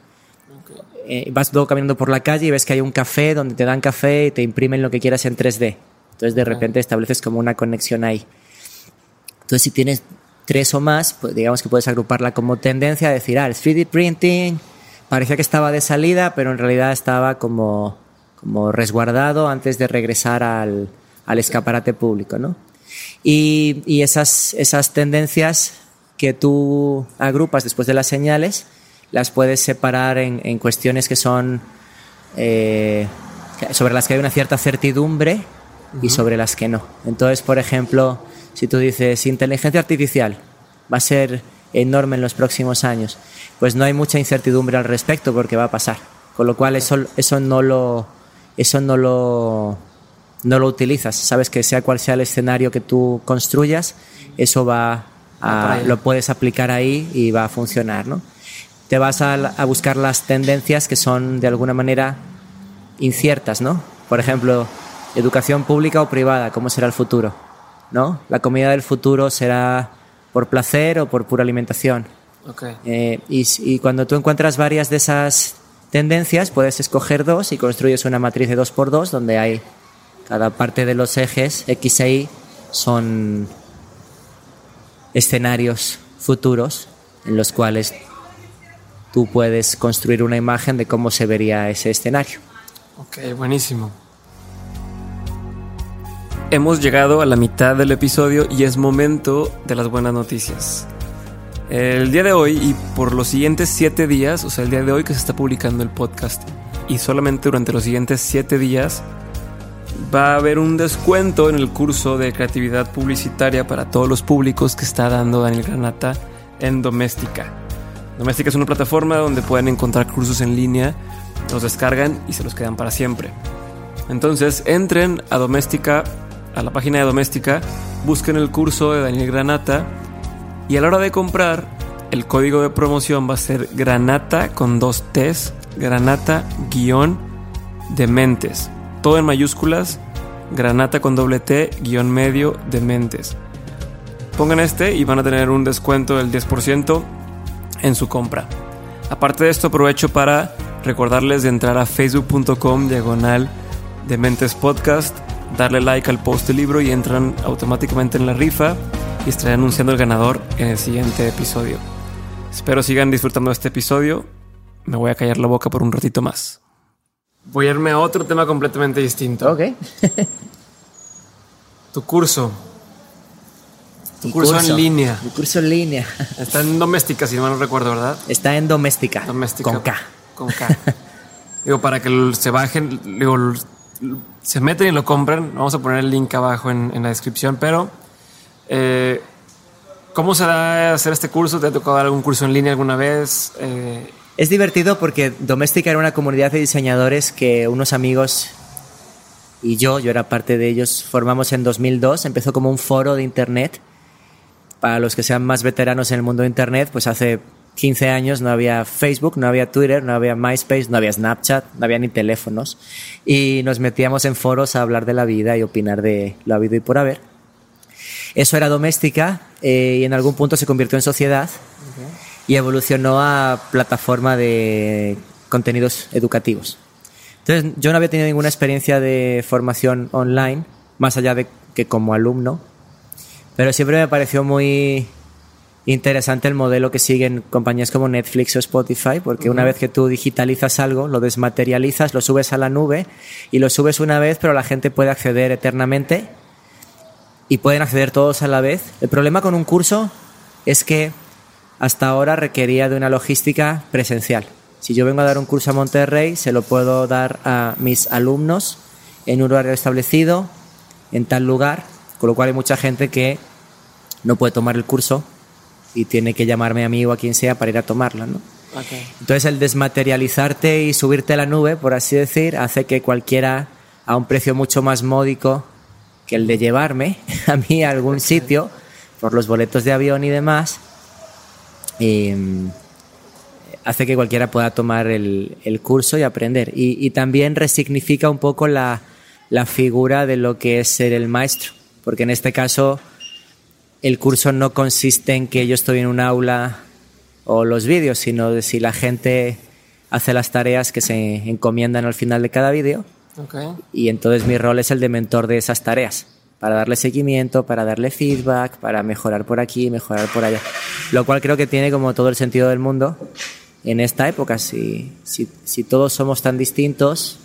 eh, vas luego caminando por la calle y ves que hay un café donde te dan café y te imprimen lo que quieras en 3D. Entonces de repente estableces como una conexión ahí. Entonces si tienes tres o más, pues digamos que puedes agruparla como tendencia, a decir, ah, el 3D printing parecía que estaba de salida, pero en realidad estaba como, como resguardado antes de regresar al, al escaparate público, ¿no? Y, y esas, esas tendencias que tú agrupas después de las señales, las puedes separar en, en cuestiones que son eh, sobre las que hay una cierta certidumbre y sobre las que no. Entonces, por ejemplo, si tú dices inteligencia artificial va a ser enorme en los próximos años, pues no hay mucha incertidumbre al respecto porque va a pasar. Con lo cual eso, eso no lo eso no lo no lo utilizas. Sabes que sea cual sea el escenario que tú construyas, eso va a, lo puedes aplicar ahí y va a funcionar, ¿no? Te vas a, a buscar las tendencias que son de alguna manera inciertas, ¿no? Por ejemplo, educación pública o privada, ¿cómo será el futuro? ¿No? La comida del futuro será por placer o por pura alimentación. Okay. Eh, y, y, cuando tú encuentras varias de esas tendencias, puedes escoger dos y construyes una matriz de 2 por 2 donde hay cada parte de los ejes X e Y son escenarios futuros en los cuales tú puedes construir una imagen de cómo se vería ese escenario. Ok, buenísimo. Hemos llegado a la mitad del episodio y es momento de las buenas noticias. El día de hoy y por los siguientes siete días, o sea, el día de hoy que se está publicando el podcast, y solamente durante los siguientes siete días, va a haber un descuento en el curso de creatividad publicitaria para todos los públicos que está dando Daniel Granata en Doméstica. Doméstica es una plataforma donde pueden encontrar cursos en línea, los descargan y se los quedan para siempre. Entonces entren a Doméstica, a la página de Doméstica, busquen el curso de Daniel Granata y a la hora de comprar, el código de promoción va a ser Granata con dos T's, Granata guion de mentes. Todo en mayúsculas, Granata con doble T guion medio de mentes. Pongan este y van a tener un descuento del 10% en su compra. Aparte de esto, aprovecho para recordarles de entrar a facebook.com diagonal de Mentes Podcast, darle like al post del libro y entran automáticamente en la rifa y estaré anunciando el ganador en el siguiente episodio. Espero sigan disfrutando de este episodio. Me voy a callar la boca por un ratito más. Voy a irme a otro tema completamente distinto. Ok. [LAUGHS] tu curso. Tu curso, curso, en línea. Mi curso en línea. [LAUGHS] Está en doméstica, si no me recuerdo, ¿verdad? Está en doméstica. Doméstica. Con K. Con K. digo, para que se bajen, digo, se meten y lo compren. Vamos a poner el link abajo en, la descripción, pero eh, ¿Cómo se da hacer este curso? ¿Te ha tocado algún curso en línea alguna vez? Eh... Es divertido porque Doméstica era una comunidad de diseñadores que unos amigos y yo, yo era parte de ellos, formamos en 2002. Empezó como un foro de Internet. Para los que sean más veteranos en el mundo de Internet, pues hace 15 años no había Facebook, no había Twitter, no había MySpace, no había Snapchat, no había ni teléfonos. Y nos metíamos en foros a hablar de la vida y opinar de lo habido y por haber. Eso era doméstica eh, y en algún punto se convirtió en sociedad y evolucionó a plataforma de contenidos educativos. Entonces, yo no había tenido ninguna experiencia de formación online, más allá de que como alumno, pero siempre me pareció muy interesante el modelo que siguen compañías como Netflix o Spotify, porque uh -huh. una vez que tú digitalizas algo, lo desmaterializas, lo subes a la nube y lo subes una vez, pero la gente puede acceder eternamente y pueden acceder todos a la vez. El problema con un curso es que hasta ahora requería de una logística presencial. Si yo vengo a dar un curso a Monterrey, se lo puedo dar a mis alumnos en un horario establecido, en tal lugar, con lo cual hay mucha gente que no puede tomar el curso y tiene que llamarme a mí o a quien sea para ir a tomarla, ¿no? Okay. Entonces el desmaterializarte y subirte a la nube, por así decir, hace que cualquiera a un precio mucho más módico que el de llevarme [LAUGHS] a mí a algún sitio por los boletos de avión y demás, eh, hace que cualquiera pueda tomar el, el curso y aprender. Y, y, también resignifica un poco la, la figura de lo que es ser el maestro, porque en este caso el curso no consiste en que yo estoy en un aula o los vídeos, sino de si la gente hace las tareas que se encomiendan al final de cada vídeo Okay. Y entonces mi rol es el de mentor de esas tareas, para darle seguimiento, para darle feedback, para mejorar por aquí, mejorar por allá. Lo cual creo que tiene como todo el sentido del mundo en esta época. Si, si, si todos somos tan distintos,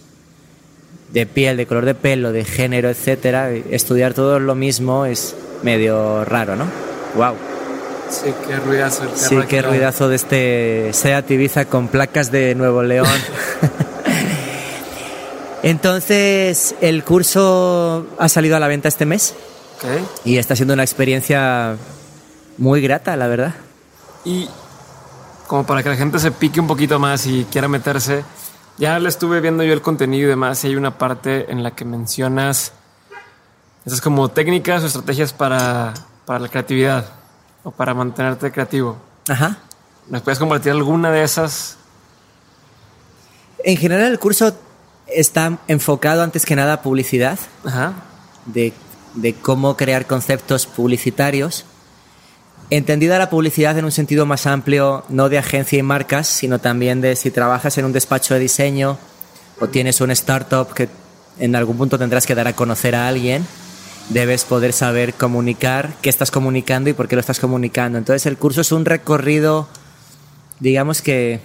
de piel, de color de pelo, de género, etcétera, estudiar todo lo mismo es medio raro, ¿no? Wow. Sí, qué ruidazo. El sí, qué ruidazo de este Seat Ibiza con placas de Nuevo León. [LAUGHS] Entonces, el curso ha salido a la venta este mes. Okay. Y está siendo una experiencia muy grata, la verdad. Y como para que la gente se pique un poquito más y quiera meterse, ya le estuve viendo yo el contenido y demás, y hay una parte en la que mencionas esas como técnicas o estrategias para, para la creatividad o para mantenerte creativo. Ajá. ¿Nos puedes compartir alguna de esas? En general el curso está enfocado antes que nada a publicidad, Ajá. de, de cómo crear conceptos publicitarios. Entendida la publicidad en un sentido más amplio, no de agencia y marcas, sino también de si trabajas en un despacho de diseño o tienes una startup que en algún punto tendrás que dar a conocer a alguien, debes poder saber comunicar qué estás comunicando y por qué lo estás comunicando. Entonces el curso es un recorrido, digamos que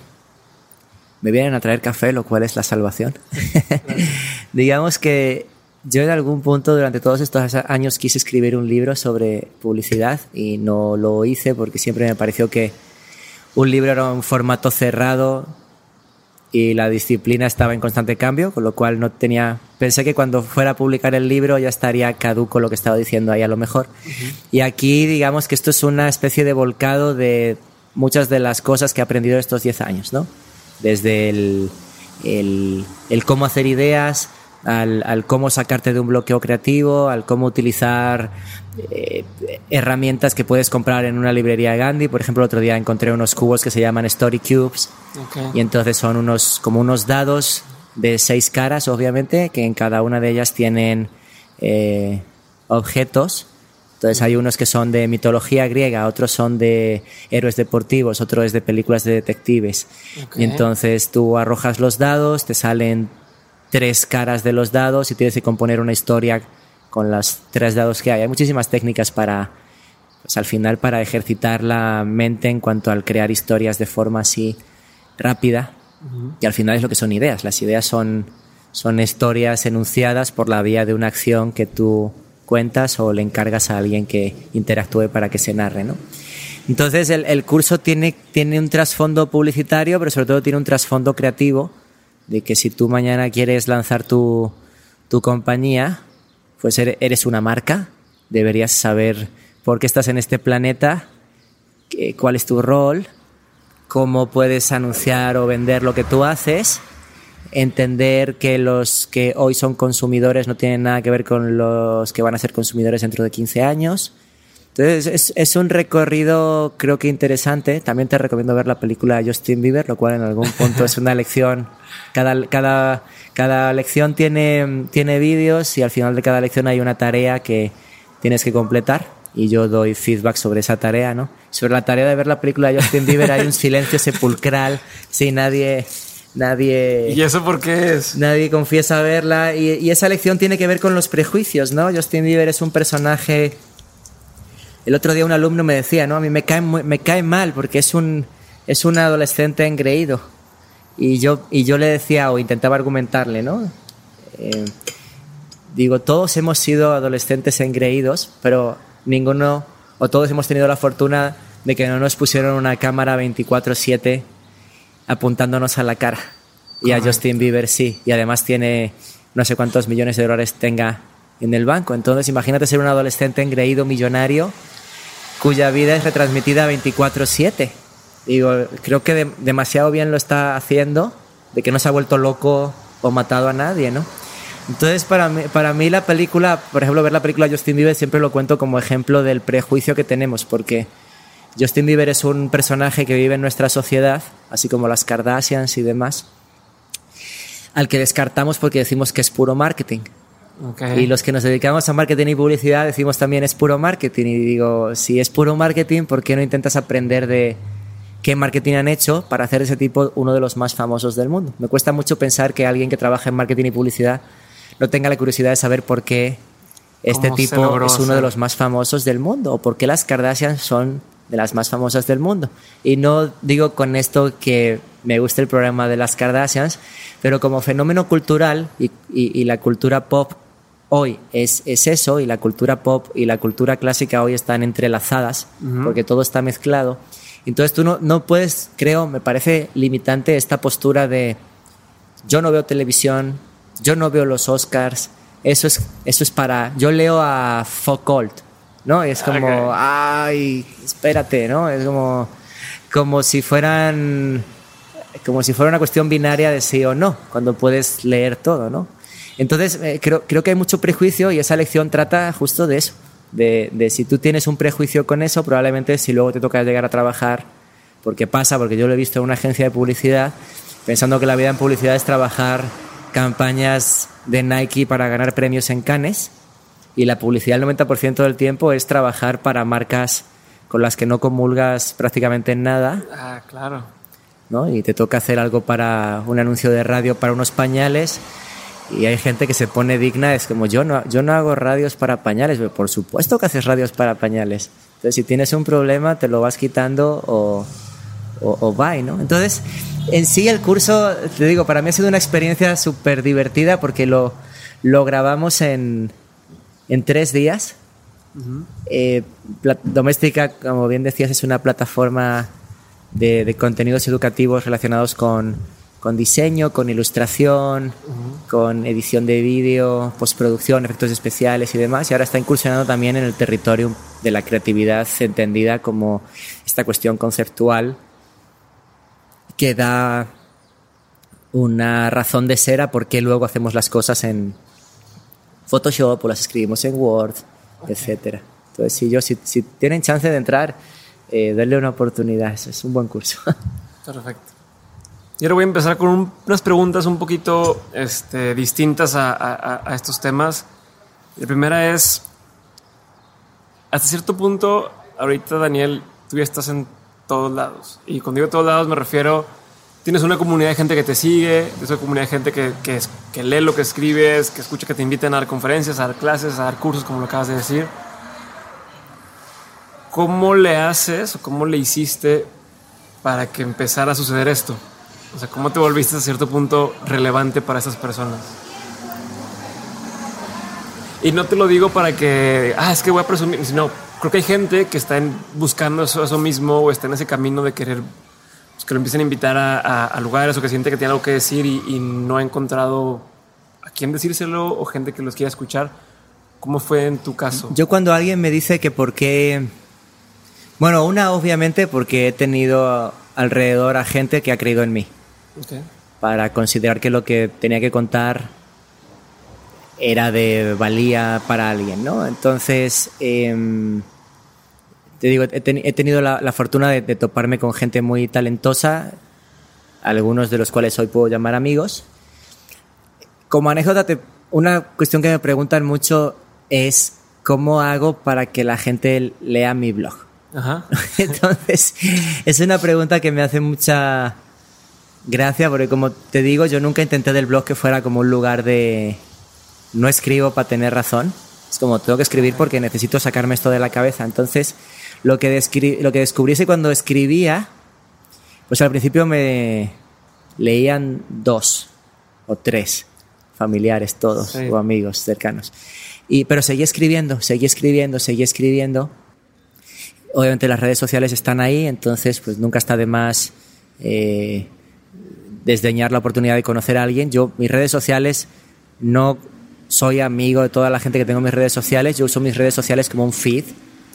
me vienen a traer café, lo cual es la salvación. [LAUGHS] digamos que yo en algún punto durante todos estos años quise escribir un libro sobre publicidad y no lo hice porque siempre me pareció que un libro era un formato cerrado y la disciplina estaba en constante cambio, con lo cual no tenía... Pensé que cuando fuera a publicar el libro ya estaría caduco lo que estaba diciendo ahí a lo mejor. Y aquí digamos que esto es una especie de volcado de muchas de las cosas que he aprendido estos 10 años, ¿no? Desde el, el, el cómo hacer ideas, al, al, cómo sacarte de un bloqueo creativo, al cómo utilizar eh, herramientas que puedes comprar en una librería de Gandhi. Por ejemplo, el otro día encontré unos cubos que se llaman Story Cubes Okay. y entonces son unos como unos dados de seis caras, obviamente, que en cada una de ellas tienen eh, objetos. Entonces hay unos que son de mitología griega, otros son de héroes deportivos, otros es de películas de detectives. Okay. Y entonces tú arrojas los dados, te salen tres caras de los dados y tienes que componer una historia con los tres dados que hay. Hay muchísimas técnicas para, pues al final, para ejercitar la mente en cuanto al crear historias de forma así rápida. Uh -huh. Y al final es lo que son ideas. Las ideas son, son historias enunciadas por la vía de una acción que tú cuentas o le encargas a alguien que interactúe para que se narre, ¿no? Entonces el, el curso tiene, tiene un trasfondo publicitario, pero sobre todo tiene un trasfondo creativo de que si tú mañana quieres lanzar tu, tu compañía, pues eres una marca, deberías saber por qué estás en este planeta, cuál es tu rol, cómo puedes anunciar o vender lo que tú haces, entender que los que hoy son consumidores no tienen nada que ver con los que van a ser consumidores dentro de 15 años. Entonces es, es, un recorrido creo que interesante. También te recomiendo ver la película Justin Bieber, lo cual en algún punto es una lección. Cada, cada, cada lección tiene, tiene vídeos y al final de cada lección hay una tarea que tienes que completar y yo doy feedback sobre esa tarea, ¿no? Sobre la tarea de ver la película de Justin Bieber hay un silencio sepulcral, sí, nadie, nadie... ¿Y eso por qué es? Nadie confiesa verla y, y esa lección tiene que ver con los prejuicios, ¿no? Justin Bieber es un personaje el otro día un alumno me decía, ¿no? A mí me cae, me cae mal porque es un, es un adolescente engreído. Y yo, y yo le decía, o intentaba argumentarle, ¿no? Eh, digo, todos hemos sido adolescentes engreídos, pero ninguno, o todos hemos tenido la fortuna de que no nos pusieron una cámara 24-7 apuntándonos a la cara. Y a Justin Bieber sí. Y además tiene no sé cuántos millones de dólares tenga en el banco. Entonces imagínate ser un adolescente engreído millonario cuya vida es retransmitida 24/7. Digo, creo que de, demasiado bien lo está haciendo, de que no se ha vuelto loco o matado a nadie, ¿no? Entonces, para mí, para mí la película, por ejemplo, ver la película Justin Bieber siempre lo cuento como ejemplo del prejuicio que tenemos, porque Justin Bieber es un personaje que vive en nuestra sociedad, así como las Kardashians y demás, al que descartamos porque decimos que es puro marketing. Okay. Y los que nos dedicamos a marketing y publicidad decimos también es puro marketing. Y digo, si es puro marketing, ¿por qué no intentas aprender de qué marketing han hecho para hacer ese tipo uno de los más famosos del mundo? Me cuesta mucho pensar que alguien que trabaja en marketing y publicidad no tenga la curiosidad de saber por qué este tipo es uno de los más famosos del mundo o por qué las Kardashian son de las más famosas del mundo. Y no digo con esto que me gusta el programa de las Kardashians, pero como fenómeno cultural y, y, la cultura pop hoy es, es, eso, y la cultura pop y la cultura clásica hoy están entrelazadas, porque todo está mezclado. Entonces tú no, no puedes, creo, me parece limitante esta postura de yo no veo televisión, yo no veo los Oscars, eso es, eso es para, yo leo a Foucault, ¿no? Es como, ay, espérate, ¿no? Es como, como si fueran, como si fuera una cuestión binaria de sí o no, cuando puedes leer todo, ¿no? Entonces, eh, creo, creo que hay mucho prejuicio y esa lección trata justo de eso, de, de si tú tienes un prejuicio con eso, probablemente si luego te toca llegar a trabajar, porque pasa, porque yo lo he visto en una agencia de publicidad, pensando que la vida en publicidad es trabajar campañas de Nike para ganar premios en Cannes y la publicidad el 90% del tiempo es trabajar para marcas con las que no comulgas prácticamente en nada. Ah, claro. ¿no? Y te toca hacer algo para un anuncio de radio para unos pañales y hay gente que se pone digna, es como yo no, yo no hago radios para pañales, pero por supuesto que haces radios para pañales. Entonces si tienes un problema te lo vas quitando o, o, o bye, ¿no? Entonces en sí el curso, te digo, para mí ha sido una experiencia súper divertida porque lo, lo grabamos en, en tres días. Eh, Doméstica, como bien decías, es una plataforma de, de contenidos educativos relacionados con, con diseño, con ilustración, con edición de vídeo, postproducción, efectos especiales y demás. Y ahora está incursionando también en el territorio de la creatividad entendida como esta cuestión conceptual que da una razón de ser a por qué luego hacemos las cosas en Photoshop o las escribimos en Word, etcétera. Entonces, si, yo, si, si tienen chance de entrar, eh, darle una oportunidad, eso es un buen curso. [LAUGHS] Perfecto. Y ahora voy a empezar con unas preguntas un poquito este, distintas a, a, a, estos temas. La primera es, hasta cierto punto, ahorita Daniel, tú ya estás en todos lados. Y cuando digo todos lados me refiero, tienes una comunidad de gente que te sigue, tienes una comunidad de gente que, que, que, lee lo que escribes, que escucha que te inviten a dar conferencias, a dar clases, a dar cursos, como lo acabas de decir. ¿Cómo le haces o cómo le hiciste para que empezara a suceder esto? O sea, ¿cómo te volviste a cierto punto relevante para esas personas? Y no te lo digo para que, ah, es que voy a presumir, sino creo que hay gente que está en, buscando eso, eso, mismo o está en ese camino de querer pues, que lo empiecen a invitar a, a, a, lugares o que siente que tiene algo que decir y, y, no ha encontrado a quién decírselo o gente que los quiera escuchar. ¿Cómo fue en tu caso? Yo cuando alguien me dice que por qué... Bueno, una obviamente porque he tenido alrededor a gente que ha creído en mí. Okay. Para considerar que lo que tenía que contar era de valía para alguien, ¿no? Entonces, eh, te digo, he, ten, he tenido la, la fortuna de, de, toparme con gente muy talentosa, algunos de los cuales hoy puedo llamar amigos. Como anécdota, te, una cuestión que me preguntan mucho es cómo hago para que la gente lea mi blog. Ajá. [LAUGHS] Entonces, es una pregunta que me hace mucha gracia porque como te digo, yo nunca intenté del blog que fuera como un lugar de no escribo para tener razón. Es como tengo que escribir porque necesito sacarme esto de la cabeza. Entonces, lo que, lo que descubriese cuando escribía, pues al principio me leían dos o tres familiares todos sí. o amigos cercanos. Y, pero seguí escribiendo, seguí escribiendo, seguí escribiendo. Obviamente las redes sociales están ahí, entonces pues nunca está de más eh, desdeñar la oportunidad de conocer a alguien. Yo, mis redes sociales, no soy amigo de toda la gente que tengo en mis redes sociales, yo uso mis redes sociales como un feed.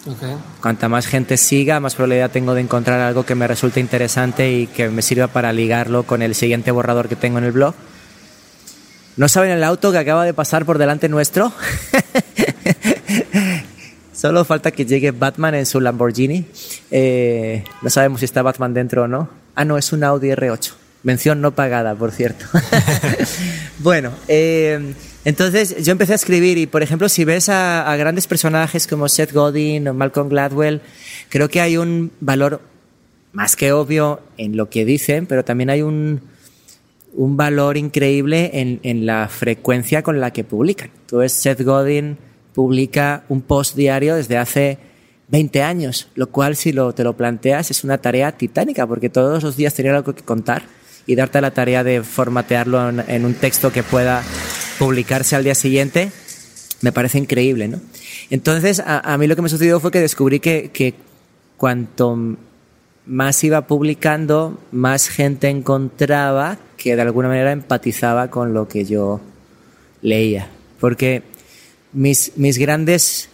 Okay. Cuanta más gente siga, más probabilidad tengo de encontrar algo que me resulte interesante y que me sirva para ligarlo con el siguiente borrador que tengo en el blog. ¿No saben el auto que acaba de pasar por delante nuestro? [LAUGHS] Solo falta que llegue Batman en su Lamborghini. Eh, no sabemos si está Batman dentro o no. Ah, no, es un Audi R8. Mención no pagada, por cierto. [LAUGHS] [LAUGHS] bueno, eh, entonces yo empecé a escribir y, por ejemplo, si ves a, a, grandes personajes como Seth Godin o Malcolm Gladwell, creo que hay un valor más que obvio en lo que dicen, pero también hay un, un valor increíble en, en, la frecuencia con la que publican. Entonces Seth Godin publica un post diario desde hace 20 años, lo cual si lo, te lo planteas es una tarea titánica porque todos los días tenía algo que contar y darte la tarea de formatearlo en, un texto que pueda publicarse al día siguiente, me parece increíble, ¿no? Entonces, a, a mí lo que me sucedió fue que descubrí que, que cuanto más iba publicando, más gente encontraba que de alguna manera empatizaba con lo que yo leía. Porque mis, mis grandes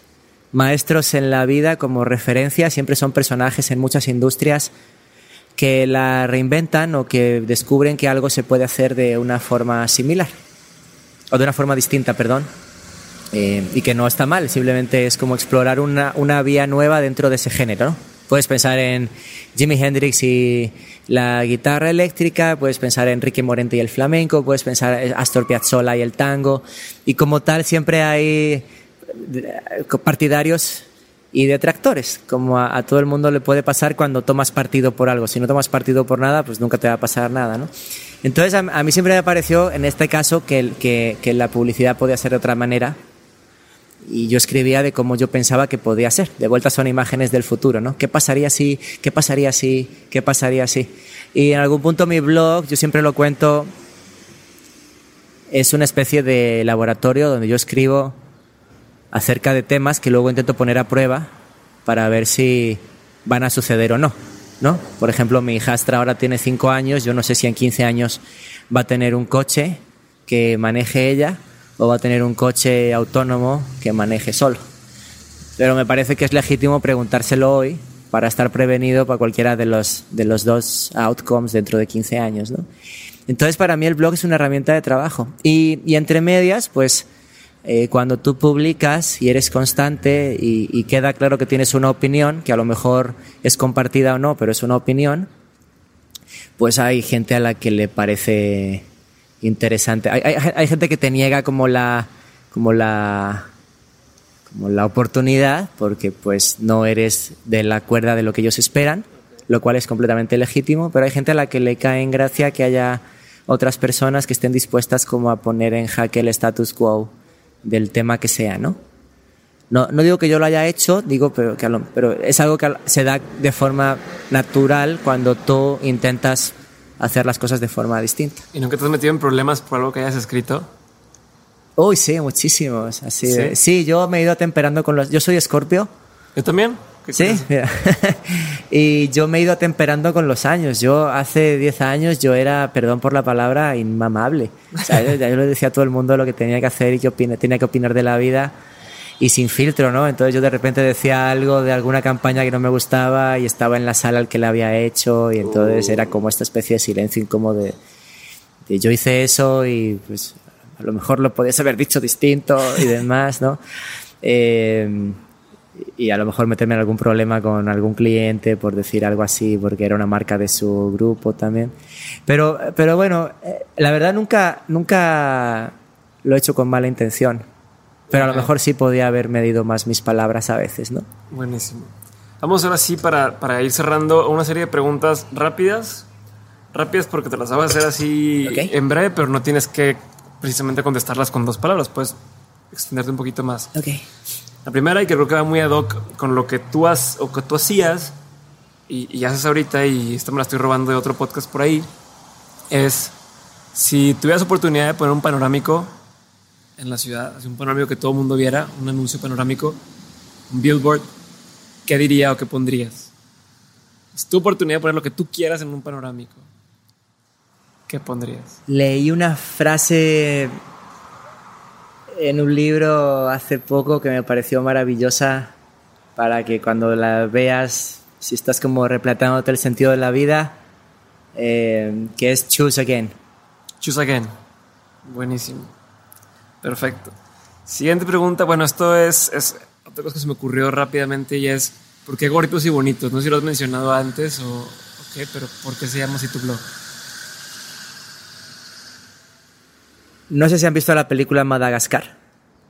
maestros en la vida como referencia siempre son personajes en muchas industrias que la reinventan o que descubren que algo se puede hacer de una forma similar. O de una forma distinta, perdón, eh, y que no está mal, simplemente es como explorar una, una vía nueva dentro de ese género. Puedes pensar en Jimi Hendrix y la guitarra eléctrica, puedes pensar en Ricky Morente y el flamenco, puedes pensar en Astor Piazzolla y el tango, y como tal siempre hay eh, partidarios y detractores, como a, a, todo el mundo le puede pasar cuando tomas partido por algo. Si no tomas partido por nada, pues nunca te va a pasar nada, ¿no? Entonces a, a mí siempre me pareció, en este caso, que, que, que la publicidad podía ser de otra manera, y yo escribía de cómo yo pensaba que podía ser. De vuelta son imágenes del futuro, ¿no? ¿Qué pasaría si? ¿Qué pasaría si? ¿Qué pasaría si? Y en algún punto mi blog, yo siempre lo cuento, es una especie de laboratorio donde yo escribo acerca de temas que luego intento poner a prueba para ver si van a suceder o no. ¿no? Por ejemplo, mi hijastra ahora tiene 5 años, yo no sé si en 15 años va a tener un coche que maneje ella o va a tener un coche autónomo que maneje solo. Pero me parece que es legítimo preguntárselo hoy para estar prevenido para cualquiera de los, de los dos outcomes dentro de 15 años. ¿no? Entonces, para mí el blog es una herramienta de trabajo. Y, y entre medias, pues, eh, cuando tú publicas y eres constante y, queda claro que tienes una opinión, que a lo mejor es compartida o no, pero es una opinión, pues hay gente a la que le parece interesante. Hay, hay, hay, gente que te niega como la, como la, como la oportunidad, porque pues no eres de la cuerda de lo que ellos esperan, lo cual es completamente legítimo, pero hay gente a la que le cae en gracia que haya otras personas que estén dispuestas como a poner en jaque el status quo del tema que sea, ¿no? No, no digo que yo lo haya hecho, digo, pero, que lo, pero es algo que se da de forma natural cuando tú intentas hacer las cosas de forma distinta. ¿Y nunca te has metido en problemas por algo que hayas escrito? Uy, sí, muchísimos. Así ¿Sí? De, sí, yo me he ido atemperando con los... Yo soy escorpio. ¿Yo también? Sí, [LAUGHS] y yo me he ido atemperando con los años. Yo hace 10 años yo era, perdón por la palabra, inmamable. O sea, yo, yo, le decía a todo el mundo lo que tenía que hacer y que opine, tenía que opinar de la vida y sin filtro, ¿no? Entonces yo de repente decía algo de alguna campaña que no me gustaba y estaba en la sala al que la había hecho y entonces era como esta especie de silencio incómodo de, de yo hice eso y pues a lo mejor lo podías haber dicho distinto y demás, ¿no? Eh, y a lo mejor meterme en algún problema con algún cliente por decir algo así, porque era una marca de su grupo también. Pero, pero bueno, eh, la verdad nunca, nunca lo he hecho con mala intención. Pero a lo mejor sí podía haber medido más mis palabras a veces, ¿no? Buenísimo. Vamos ahora sí para, para ir cerrando una serie de preguntas rápidas. Rápidas porque te las voy a hacer así okay. en breve, pero no tienes que precisamente contestarlas con dos palabras. Puedes extenderte un poquito más. Okay. La primera, y que creo que va muy ad hoc con lo que tú has o que tú hacías y, y haces ahorita, y esto me la estoy robando de otro podcast por ahí, es si tuvieras oportunidad de poner un panorámico en la ciudad, un panorámico que todo el mundo viera, un anuncio panorámico, un billboard, ¿qué diría o qué pondrías? Es tu oportunidad de poner lo que tú quieras en un panorámico. ¿Qué pondrías? Leí una frase en un libro hace poco que me pareció maravillosa para que cuando la veas, si estás como replatándote el sentido de la vida, eh, que es Choose Again. Choose Again. Buenísimo. Perfecto. Siguiente pregunta. Bueno, esto es, es otra cosa que se me ocurrió rápidamente y es, ¿por qué gorritos y bonitos? No sé si lo has mencionado antes o, o qué, pero ¿por qué se llama así tu blog? No sé si han visto la película Madagascar.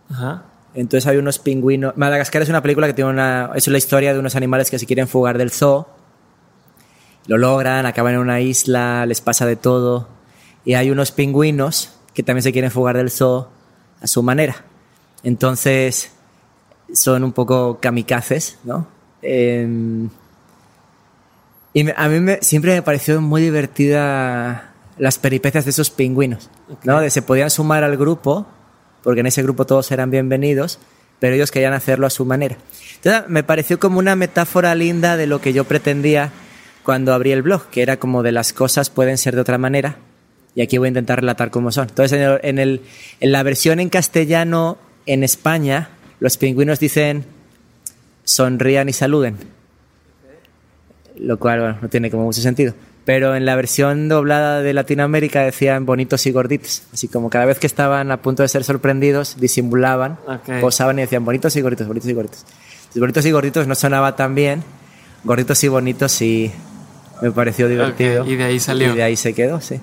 Ajá. Entonces hay unos pingüinos. Madagascar es una película que tiene una. Es la historia de unos animales que se quieren fugar del zoo. Lo logran, acaban en una isla, les pasa de todo. Y hay unos pingüinos que también se quieren fugar del zoo a su manera. Entonces son un poco kamikazes, ¿no? Eh, y a mí me, siempre me pareció muy divertida las peripecias de esos pingüinos, ¿no? De se podían sumar al grupo, porque en ese grupo todos eran bienvenidos, pero ellos querían hacerlo a su manera. Entonces me pareció como una metáfora linda de lo que yo pretendía cuando abrí el blog, que era como de las cosas pueden ser de otra manera, y aquí voy a intentar relatar cómo son. Entonces en, el, en la versión en castellano en España, los pingüinos dicen sonrían y saluden, lo cual no tiene como mucho sentido pero en la versión doblada de Latinoamérica decían bonitos y gorditos. Así como cada vez que estaban a punto de ser sorprendidos, disimulaban, posaban y decían bonitos y gorditos, bonitos y gorditos. bonitos y gorditos no sonaba tan bien, gorditos y bonitos sí me pareció divertido. Y de ahí salió. Y de ahí se quedó, sí.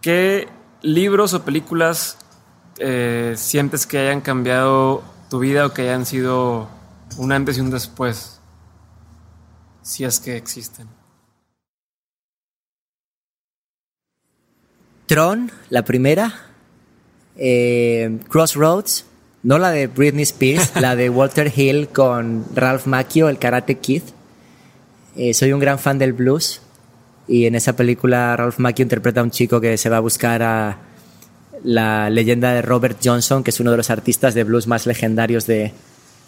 ¿Qué libros o películas eh, sientes que hayan cambiado tu vida o que hayan sido un antes y un después? Si es que existen. Tron, la primera. Eh, Crossroads, no la de Britney Spears, [LAUGHS] la de Walter Hill con Ralph Macchio, el Karate Kid. Eh, soy un gran fan del blues y en esa película Ralph Macchio interpreta a un chico que se va a buscar a la leyenda de Robert Johnson, que es uno de los artistas de blues más legendarios de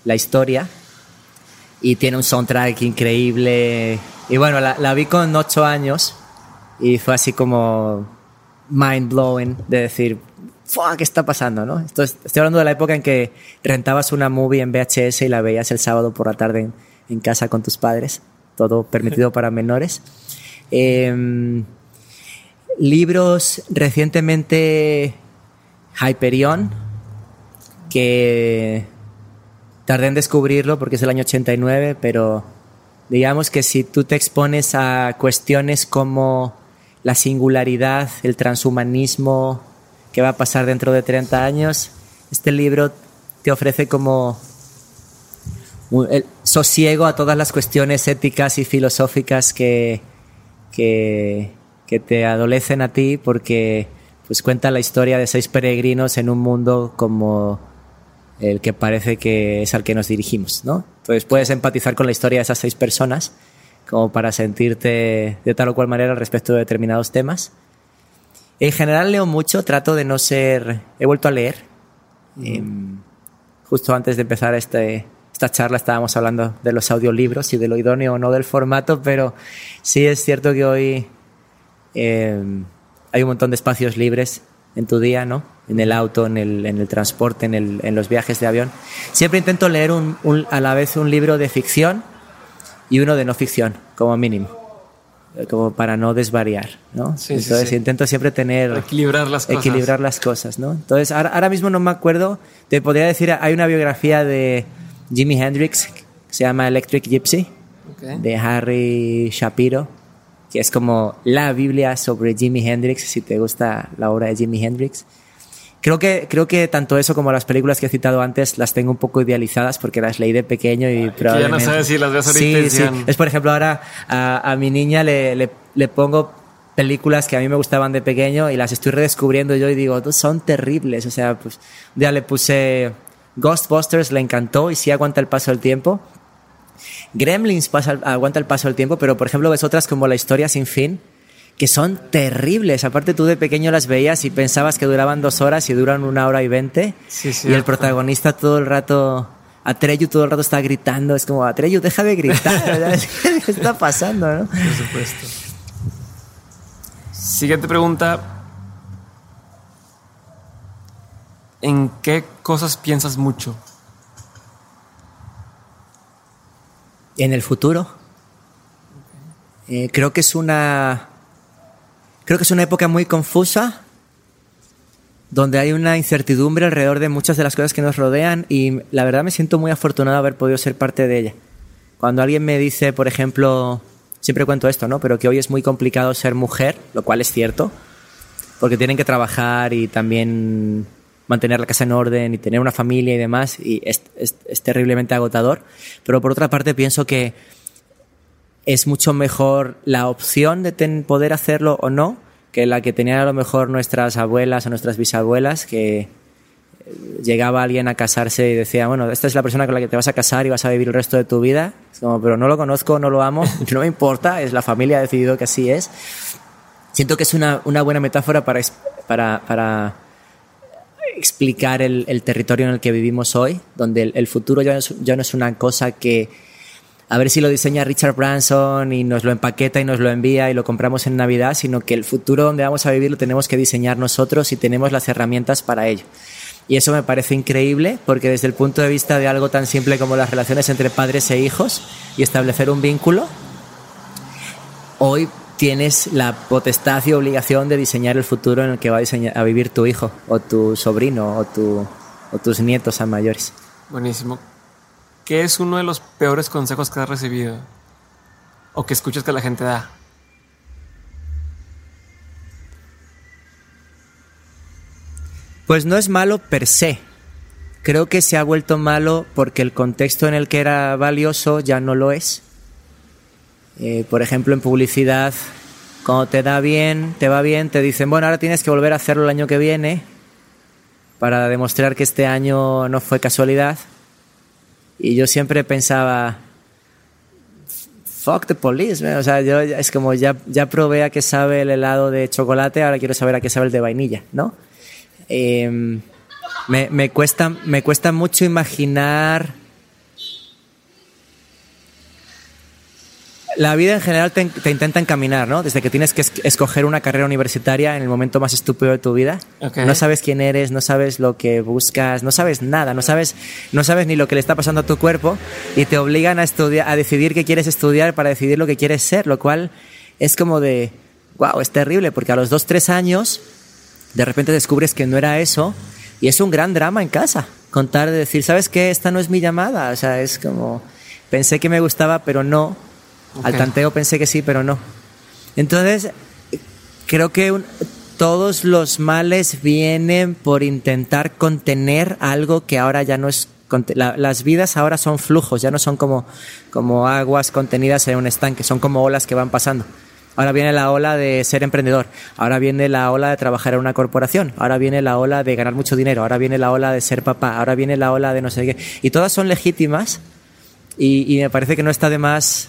la historia y tiene un soundtrack increíble. Y bueno, la, vi con ocho años y fue así como mind blowing de decir, ¿qué está pasando? ¿no? estoy hablando de la época en que rentabas una movie en VHS y la veías el sábado por la tarde en, casa con tus padres, todo permitido para [LAUGHS] menores. Em, libros recientemente Hyperion, que Tardé en descubrirlo porque es el año 89, pero digamos que si tú te expones a cuestiones como la singularidad, el transhumanismo, qué va a pasar dentro de 30 años, este libro te ofrece como el sosiego a todas las cuestiones éticas y filosóficas que, que, que te adolecen a ti porque pues cuenta la historia de seis peregrinos en un mundo como el que parece que es al que nos dirigimos, ¿no? Entonces puedes empatizar con la historia de esas seis personas como para sentirte de tal o cual manera respecto de determinados temas. En general leo mucho, trato de no ser... He vuelto a leer. Em, justo antes de empezar este, esta charla estábamos hablando de los audiolibros y de lo idóneo o no del formato, pero sí es cierto que hoy em, hay un montón de espacios libres en tu día, ¿no? En el auto, en el, en el transporte, en, el, en, los viajes de avión. Siempre intento leer un, a la vez un libro de ficción y uno de no ficción, como mínimo. Como para no desvariar, ¿no? Sí, Entonces intento siempre tener... Equilibrar las cosas. Equilibrar las cosas, ¿no? Entonces ahora, ahora mismo no me acuerdo, te podría decir, hay una biografía de Jimi Hendrix que se llama Electric Gypsy, de Harry Shapiro que es como la Biblia sobre Jimi Hendrix, si te gusta la obra de Jimi Hendrix. Creo que, creo que tanto eso como las películas que he citado antes las tengo un poco idealizadas porque las leí de pequeño y probablemente... ya no sabes si las ves sí, sí. Es por ejemplo ahora a, mi niña le, le, le, pongo películas que a mí me gustaban de pequeño y las estoy redescubriendo yo y digo, son terribles. O sea, pues día le puse Ghostbusters, le encantó y sí aguanta el paso del tiempo. Gremlins pasa, aguanta el paso del tiempo, pero por ejemplo ves otras como La historia sin fin, que son terribles. Aparte tú de pequeño las veías y pensabas que duraban dos horas y duran una hora y veinte. y el protagonista todo el rato, Atreyu todo el rato está gritando. Es como, Atreyu, deja de gritar. [LAUGHS] ¿Qué [LAUGHS] está pasando? ¿no? Por supuesto. Siguiente pregunta. ¿En qué cosas piensas mucho? en el futuro. Eh, creo que es una creo que es una época muy confusa donde hay una incertidumbre alrededor de muchas de las cosas que nos rodean y la verdad me siento muy afortunado de haber podido ser parte de ella. Cuando alguien me dice, por ejemplo, siempre cuento esto, ¿no? Pero que hoy es muy complicado ser mujer, lo cual es cierto, porque tienen que trabajar y también mantener la casa en orden y tener una familia y demás, y es, es, terriblemente agotador. Pero por otra parte pienso que es mucho mejor la opción de poder hacerlo o no que la que tenían a lo mejor nuestras abuelas o nuestras bisabuelas, que llegaba alguien a casarse y decía, bueno, esta es la persona con la que te vas a casar y vas a vivir el resto de tu vida. Es como, pero no lo conozco, no lo amo, [LAUGHS] no me importa, es la familia ha decidido que así es. Siento que es una, una buena metáfora para, para, para explicar el, el, territorio en el que vivimos hoy, donde el, el futuro ya no, es, ya no es una cosa que a ver si lo diseña Richard Branson y nos lo empaqueta y nos lo envía y lo compramos en Navidad, sino que el futuro donde vamos a vivir lo tenemos que diseñar nosotros y tenemos las herramientas para ello. Y eso me parece increíble porque desde el punto de vista de algo tan simple como las relaciones entre padres e hijos y establecer un vínculo, hoy tienes la potestad y obligación de diseñar el futuro en el que va a, vivir tu hijo o tu sobrino o, o tus nietos a mayores. Buenísimo. ¿Qué es uno de los peores consejos que has recibido? O que escuchas que la gente da. Pues no es malo per se. Creo que se ha vuelto malo porque el contexto en el que era valioso ya no lo es. Eh, por ejemplo, en publicidad, cuando te da bien, te va bien, te dicen, bueno, ahora tienes que volver a hacerlo el año que viene para demostrar que este año no fue casualidad. Y yo siempre pensaba, fuck the police, o sea, yo es como ya, ya probé a qué sabe el helado de chocolate, ahora quiero saber a qué sabe el de vainilla, ¿no? Eh, me, me, cuesta, me cuesta mucho imaginar la vida en general te, te, intenta encaminar, ¿no? Desde que tienes que escoger una carrera universitaria en el momento más estúpido de tu vida. Okay. No sabes quién eres, no sabes lo que buscas, no sabes nada, no sabes, no sabes ni lo que le está pasando a tu cuerpo y te obligan a estudiar, a decidir qué quieres estudiar para decidir lo que quieres ser, lo cual es como de, wow, es terrible porque a los dos, tres años de repente descubres que no era eso y es un gran drama en casa. Contar de decir, ¿sabes qué? Esta no es mi llamada. O sea, es como, pensé que me gustaba, pero no. Okay. Al tanteo pensé que sí, pero no. Entonces, creo que un, todos los males vienen por intentar contener algo que ahora ya no es... La, las vidas ahora son flujos, ya no son como, como aguas contenidas en un estanque, son como olas que van pasando. Ahora viene la ola de ser emprendedor, ahora viene la ola de trabajar en una corporación, ahora viene la ola de ganar mucho dinero, ahora viene la ola de ser papá, ahora viene la ola de no sé qué. Y todas son legítimas y, y me parece que no está de más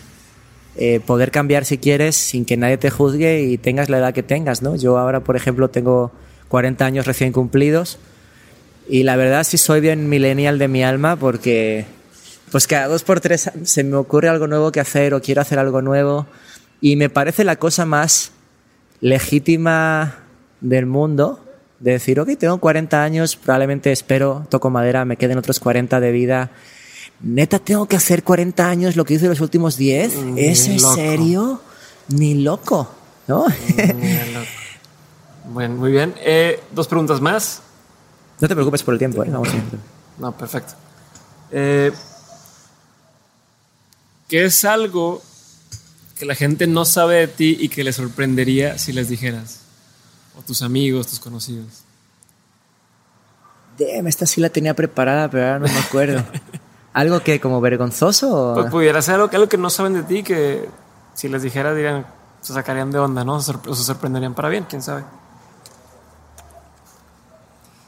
eh, poder cambiar si quieres sin que nadie te juzgue y tengas la edad que tengas, ¿no? Yo ahora, por ejemplo, tengo 40 años recién cumplidos y la verdad sí soy bien millennial de mi alma porque pues cada dos por tres se me ocurre algo nuevo que hacer o quiero hacer algo nuevo y me parece la cosa más legítima del mundo de decir, ok, tengo 40 años, probablemente espero, toco madera, me queden otros 40 de vida. Neta, tengo que hacer 40 años lo que hice los últimos 10. Mm, ¿Es en serio? Ni loco, ¿no? Mm, bueno, muy bien. Eh, dos preguntas más. No te preocupes por el tiempo, ¿eh? Vamos No, perfecto. Eh, ¿Qué es algo que la gente no sabe de ti y que le sorprendería si les dijeras? O tus amigos, tus conocidos. Damn, esta sí la tenía preparada, pero ahora no me acuerdo. [LAUGHS] ¿Algo que como vergonzoso? O... Pues pudiera ser algo que, algo que no saben de ti que si les dijera dirían, se sacarían de onda, ¿no? O se sorprenderían para bien, quién sabe.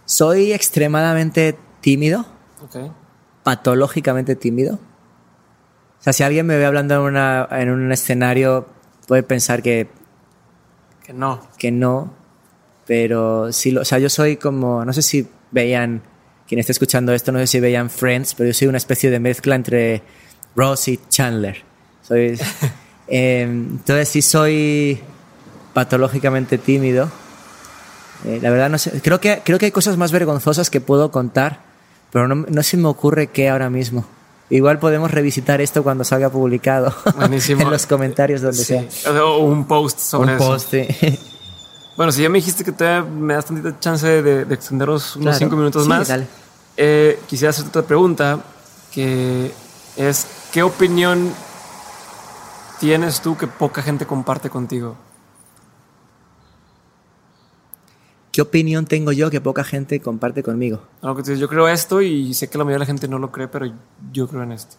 Soy extremadamente tímido. Okay. Patológicamente tímido. O sea, si alguien me ve hablando en, una, en un escenario, puede pensar que. Que no. Que no. Pero sí, lo, o sea, yo soy como. No sé si veían quien esté escuchando esto, no sé si veían Friends, pero yo soy una especie de mezcla entre Ross y Chandler. Soy, [LAUGHS] eh, entonces sí soy patológicamente tímido. Eh, la verdad no sé, creo que, creo que hay cosas más vergonzosas que puedo contar, pero no, no se me ocurre qué ahora mismo. Igual podemos revisitar esto cuando salga publicado [LAUGHS] en los comentarios donde sí. sea. O un post sobre un eso. post, sí. [LAUGHS] Bueno, si ya me dijiste que todavía me das tantita chance de, de extenderos unos Claro. cinco minutos Sí, más, dale. eh, quisiera hacerte otra pregunta, que es, ¿qué opinión tienes tú que poca gente comparte contigo? ¿Qué opinión tengo yo que poca gente comparte conmigo? Algo que yo creo esto y sé que la mayoría de la gente no lo cree, pero yo creo en esto.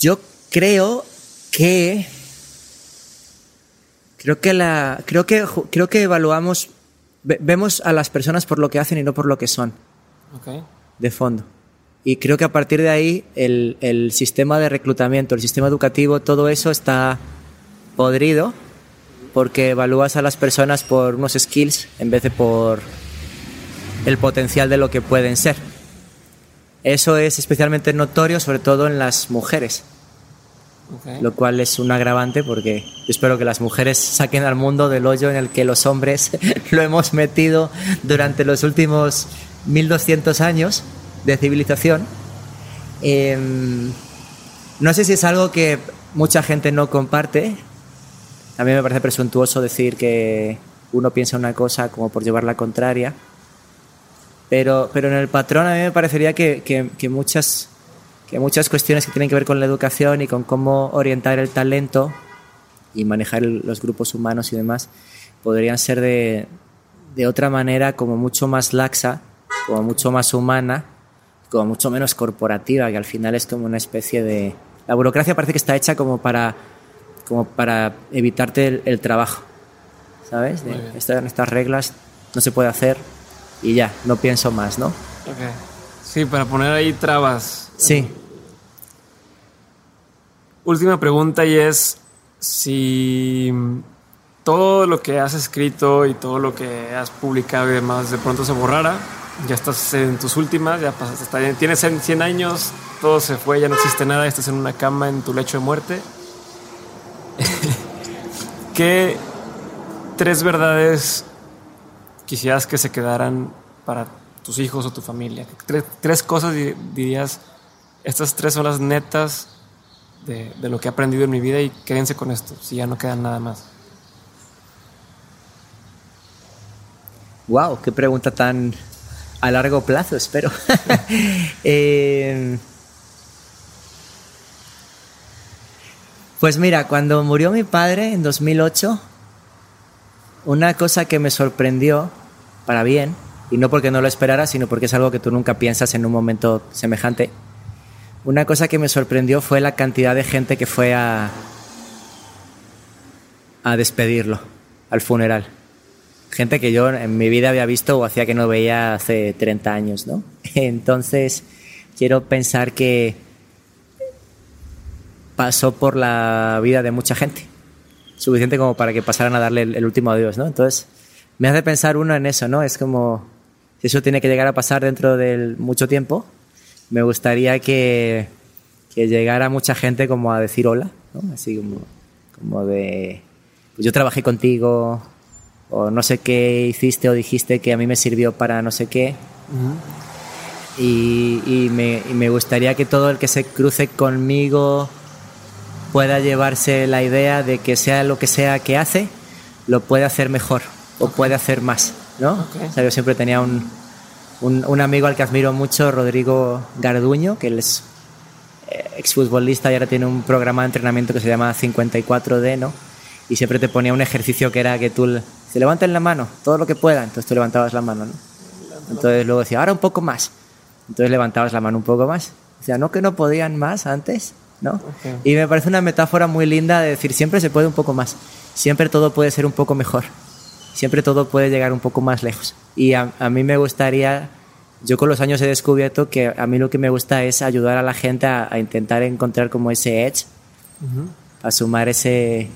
Yo creo que Creo que la, creo que, creo que evaluamos, vemos a las personas por lo que hacen y no por lo que son. Okay. De fondo. Y creo que a partir de ahí el, el sistema de reclutamiento, el sistema educativo, todo eso está podrido porque evalúas a las personas por unos skills en vez de por el potencial de lo que pueden ser. Eso es especialmente notorio, sobre todo en las mujeres. Lo cual es un agravante porque yo espero que las mujeres saquen al mundo del hoyo en el que los hombres [LAUGHS] lo hemos metido durante los últimos 1200 años de civilización. Em, no sé si es algo que mucha gente no comparte. A mí me parece presuntuoso decir que uno piensa una cosa como por llevar la contraria. Pero, pero en el patrón a mí me parecería que, que, muchas, que muchas cuestiones que tienen que ver con la educación y con cómo orientar el talento y manejar los grupos humanos y demás podrían ser de, de otra manera como mucho más laxa, como mucho más humana, como mucho menos corporativa, que al final es como una especie de... La burocracia parece que está hecha como para, como para evitarte el, trabajo, ¿sabes? estas, estas reglas no se puede hacer, y ya, no pienso más, ¿no? Okay. Sí, para poner ahí trabas. Sí. Última pregunta y es si todo lo que has escrito y todo lo que has publicado y demás de pronto se borrara, ya estás en tus últimas, ya pasaste, tienes 100 años, todo se fue, ya no existe nada, estás en una cama en tu lecho de muerte. [LAUGHS] ¿Qué tres verdades quisieras que se quedaran para tus hijos o tu familia? Tres, cosas dirías, estas tres son las netas de, lo que he aprendido en mi vida y quédense con esto, si ya no quedan nada más. Wow, qué pregunta tan a largo plazo, espero. [LAUGHS] Eh, pues mira, cuando murió mi padre en 2008, una cosa que me sorprendió para bien, y no porque no lo esperara, sino porque es algo que tú nunca piensas en un momento semejante. Una cosa que me sorprendió fue la cantidad de gente que fue a, despedirlo, al funeral. Gente que yo en mi vida había visto o hacía que no veía hace 30 años, ¿no? [LAUGHS] Entonces, quiero pensar que pasó por la vida de mucha gente. Suficiente como para que pasaran a darle el último adiós, ¿no? Entonces, me hace pensar uno en eso, ¿no? Es como, si eso tiene que llegar a pasar dentro de mucho tiempo, me gustaría que, que llegara mucha gente como a decir hola, ¿no? Así como, como de, pues yo trabajé contigo, o no sé qué hiciste o dijiste que a mí me sirvió para no sé qué. y, y, me, y, me, gustaría que todo el que se cruce conmigo pueda llevarse la idea de que sea lo que sea que hace, lo puede hacer mejor o puede hacer más, ¿no? O sea, yo siempre tenía un, un, amigo al que admiro mucho, Rodrigo Garduño, que él es eh, exfutbolista y ahora tiene un programa de entrenamiento que se llama 54D, ¿no? Y siempre te ponía un ejercicio que era que tú se levanten la mano, todo lo que pueda, entonces tú levantabas la mano, ¿no? Entonces luego decía, ahora un poco más. Entonces levantabas la mano un poco más. O sea, no que no podían más antes, ¿no? Y me parece una metáfora muy linda de decir, siempre se puede un poco más. Siempre todo puede ser un poco mejor siempre todo puede llegar un poco más lejos. Y a, mí me gustaría, yo con los años he descubierto que a mí lo que me gusta es ayudar a la gente a, intentar encontrar como ese edge, a sumar ese,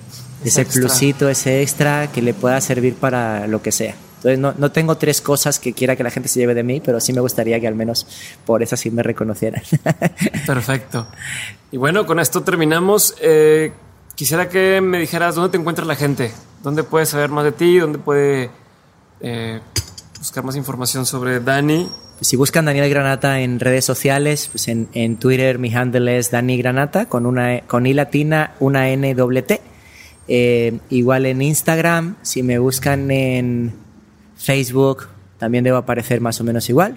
ese, plusito, ese extra que le pueda servir para lo que sea. Entonces no, no, tengo tres cosas que quiera que la gente se lleve de mí, pero sí me gustaría que al menos por eso sí me reconocieran. [LAUGHS] Perfecto. Y bueno, con esto terminamos. Eh, quisiera que me dijeras dónde te encuentra la gente. ¿Dónde puede saber más de ti? ¿Dónde puede eh, buscar más información sobre Dani? Pues si buscan Daniel Granata en redes sociales, pues en, en, Twitter mi handle es Dani Granata con una con i latina, una n doble t. Eh, igual en Instagram, si me buscan en Facebook, también debo aparecer más o menos igual.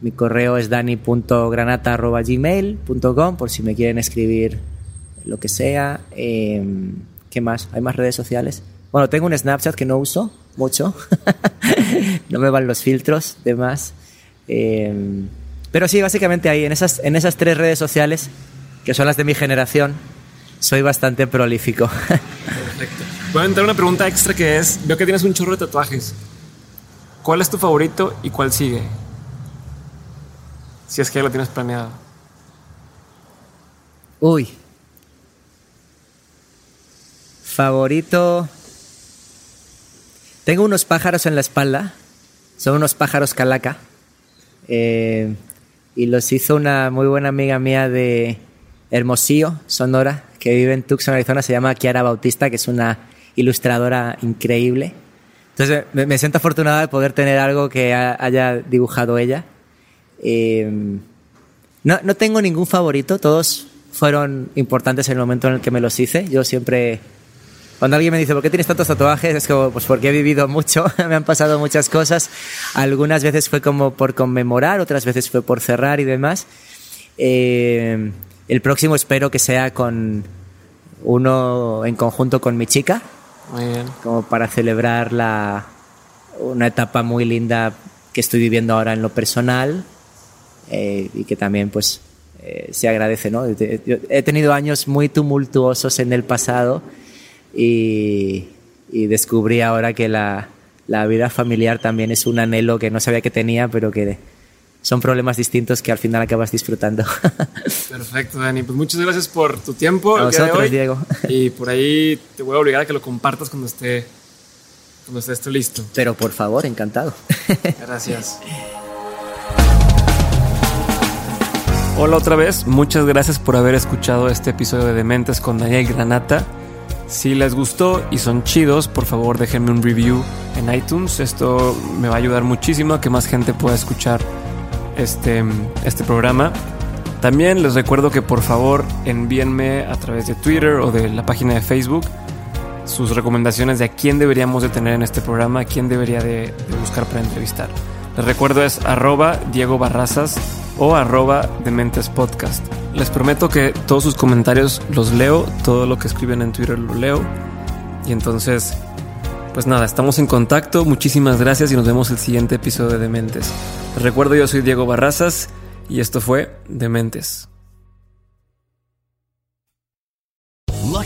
Mi correo es dani.granata.gmail.com por si me quieren escribir lo que sea. Eh, ¿Qué más? ¿Hay más redes sociales? Bueno, tengo un Snapchat que no uso mucho. [LAUGHS] no me van los filtros, demás. Eh, pero sí, básicamente ahí, en esas, en esas tres redes sociales, que son las de mi generación, soy bastante prolífico. Perfecto. Voy a entrar una pregunta extra que es, veo que tienes un chorro de tatuajes. ¿Cuál es tu favorito y cuál sigue? Si es que ya lo tienes planeado. Uy. Favorito. Tengo unos pájaros en la espalda. Son unos pájaros calaca. Eh, y los hizo una muy buena amiga mía de Hermosillo, Sonora, que vive en Tucson, Arizona. Se llama Kiara Bautista, que es una ilustradora increíble. Entonces me, siento afortunado de poder tener algo que haya dibujado ella. Eh, no, no tengo ningún favorito, todos fueron importantes en el momento en el que me los hice. Yo siempre, cuando alguien me dice, ¿por qué tienes tantos tatuajes? Es como, pues porque he vivido mucho, [LAUGHS] me han pasado muchas cosas. Algunas veces fue como por conmemorar, otras veces fue por cerrar y demás. Eh, el próximo espero que sea con uno en conjunto con mi chica. Muy bien. Como para celebrar la, una etapa muy linda que estoy viviendo ahora en lo personal eh, y que también pues eh, se agradece, ¿no? he tenido años muy tumultuosos en el pasado y, descubrí ahora que la, la, vida familiar también es un anhelo que no sabía que tenía, pero que son problemas distintos que al final acabas disfrutando. [LAUGHS] Perfecto, Dani. Pues muchas gracias por tu tiempo. A vosotros, Diego. Y por ahí te voy a obligar a que lo compartas cuando esté, cuando esté esto listo. Pero por favor, encantado. [LAUGHS] Gracias. Hola otra vez, muchas gracias por haber escuchado este episodio de Dementes con Daniel Granata. Si les gustó y son chidos, por favor déjenme un review en iTunes. Esto me va a ayudar muchísimo a que más gente pueda escuchar este, este programa. También les recuerdo que por favor envíenme a través de Twitter o de la página de Facebook sus recomendaciones de a quién deberíamos de tener en este programa, a quién debería de, buscar para entrevistar. Les recuerdo es arroba Diego Barrazas o arroba Dementes Podcast. Les prometo que todos sus comentarios los leo, todo lo que escriben en Twitter lo leo. Y entonces, pues nada, estamos en contacto. Muchísimas gracias y nos vemos el siguiente episodio de Dementes. Les recuerdo, yo soy Diego Barrazas y esto fue Dementes.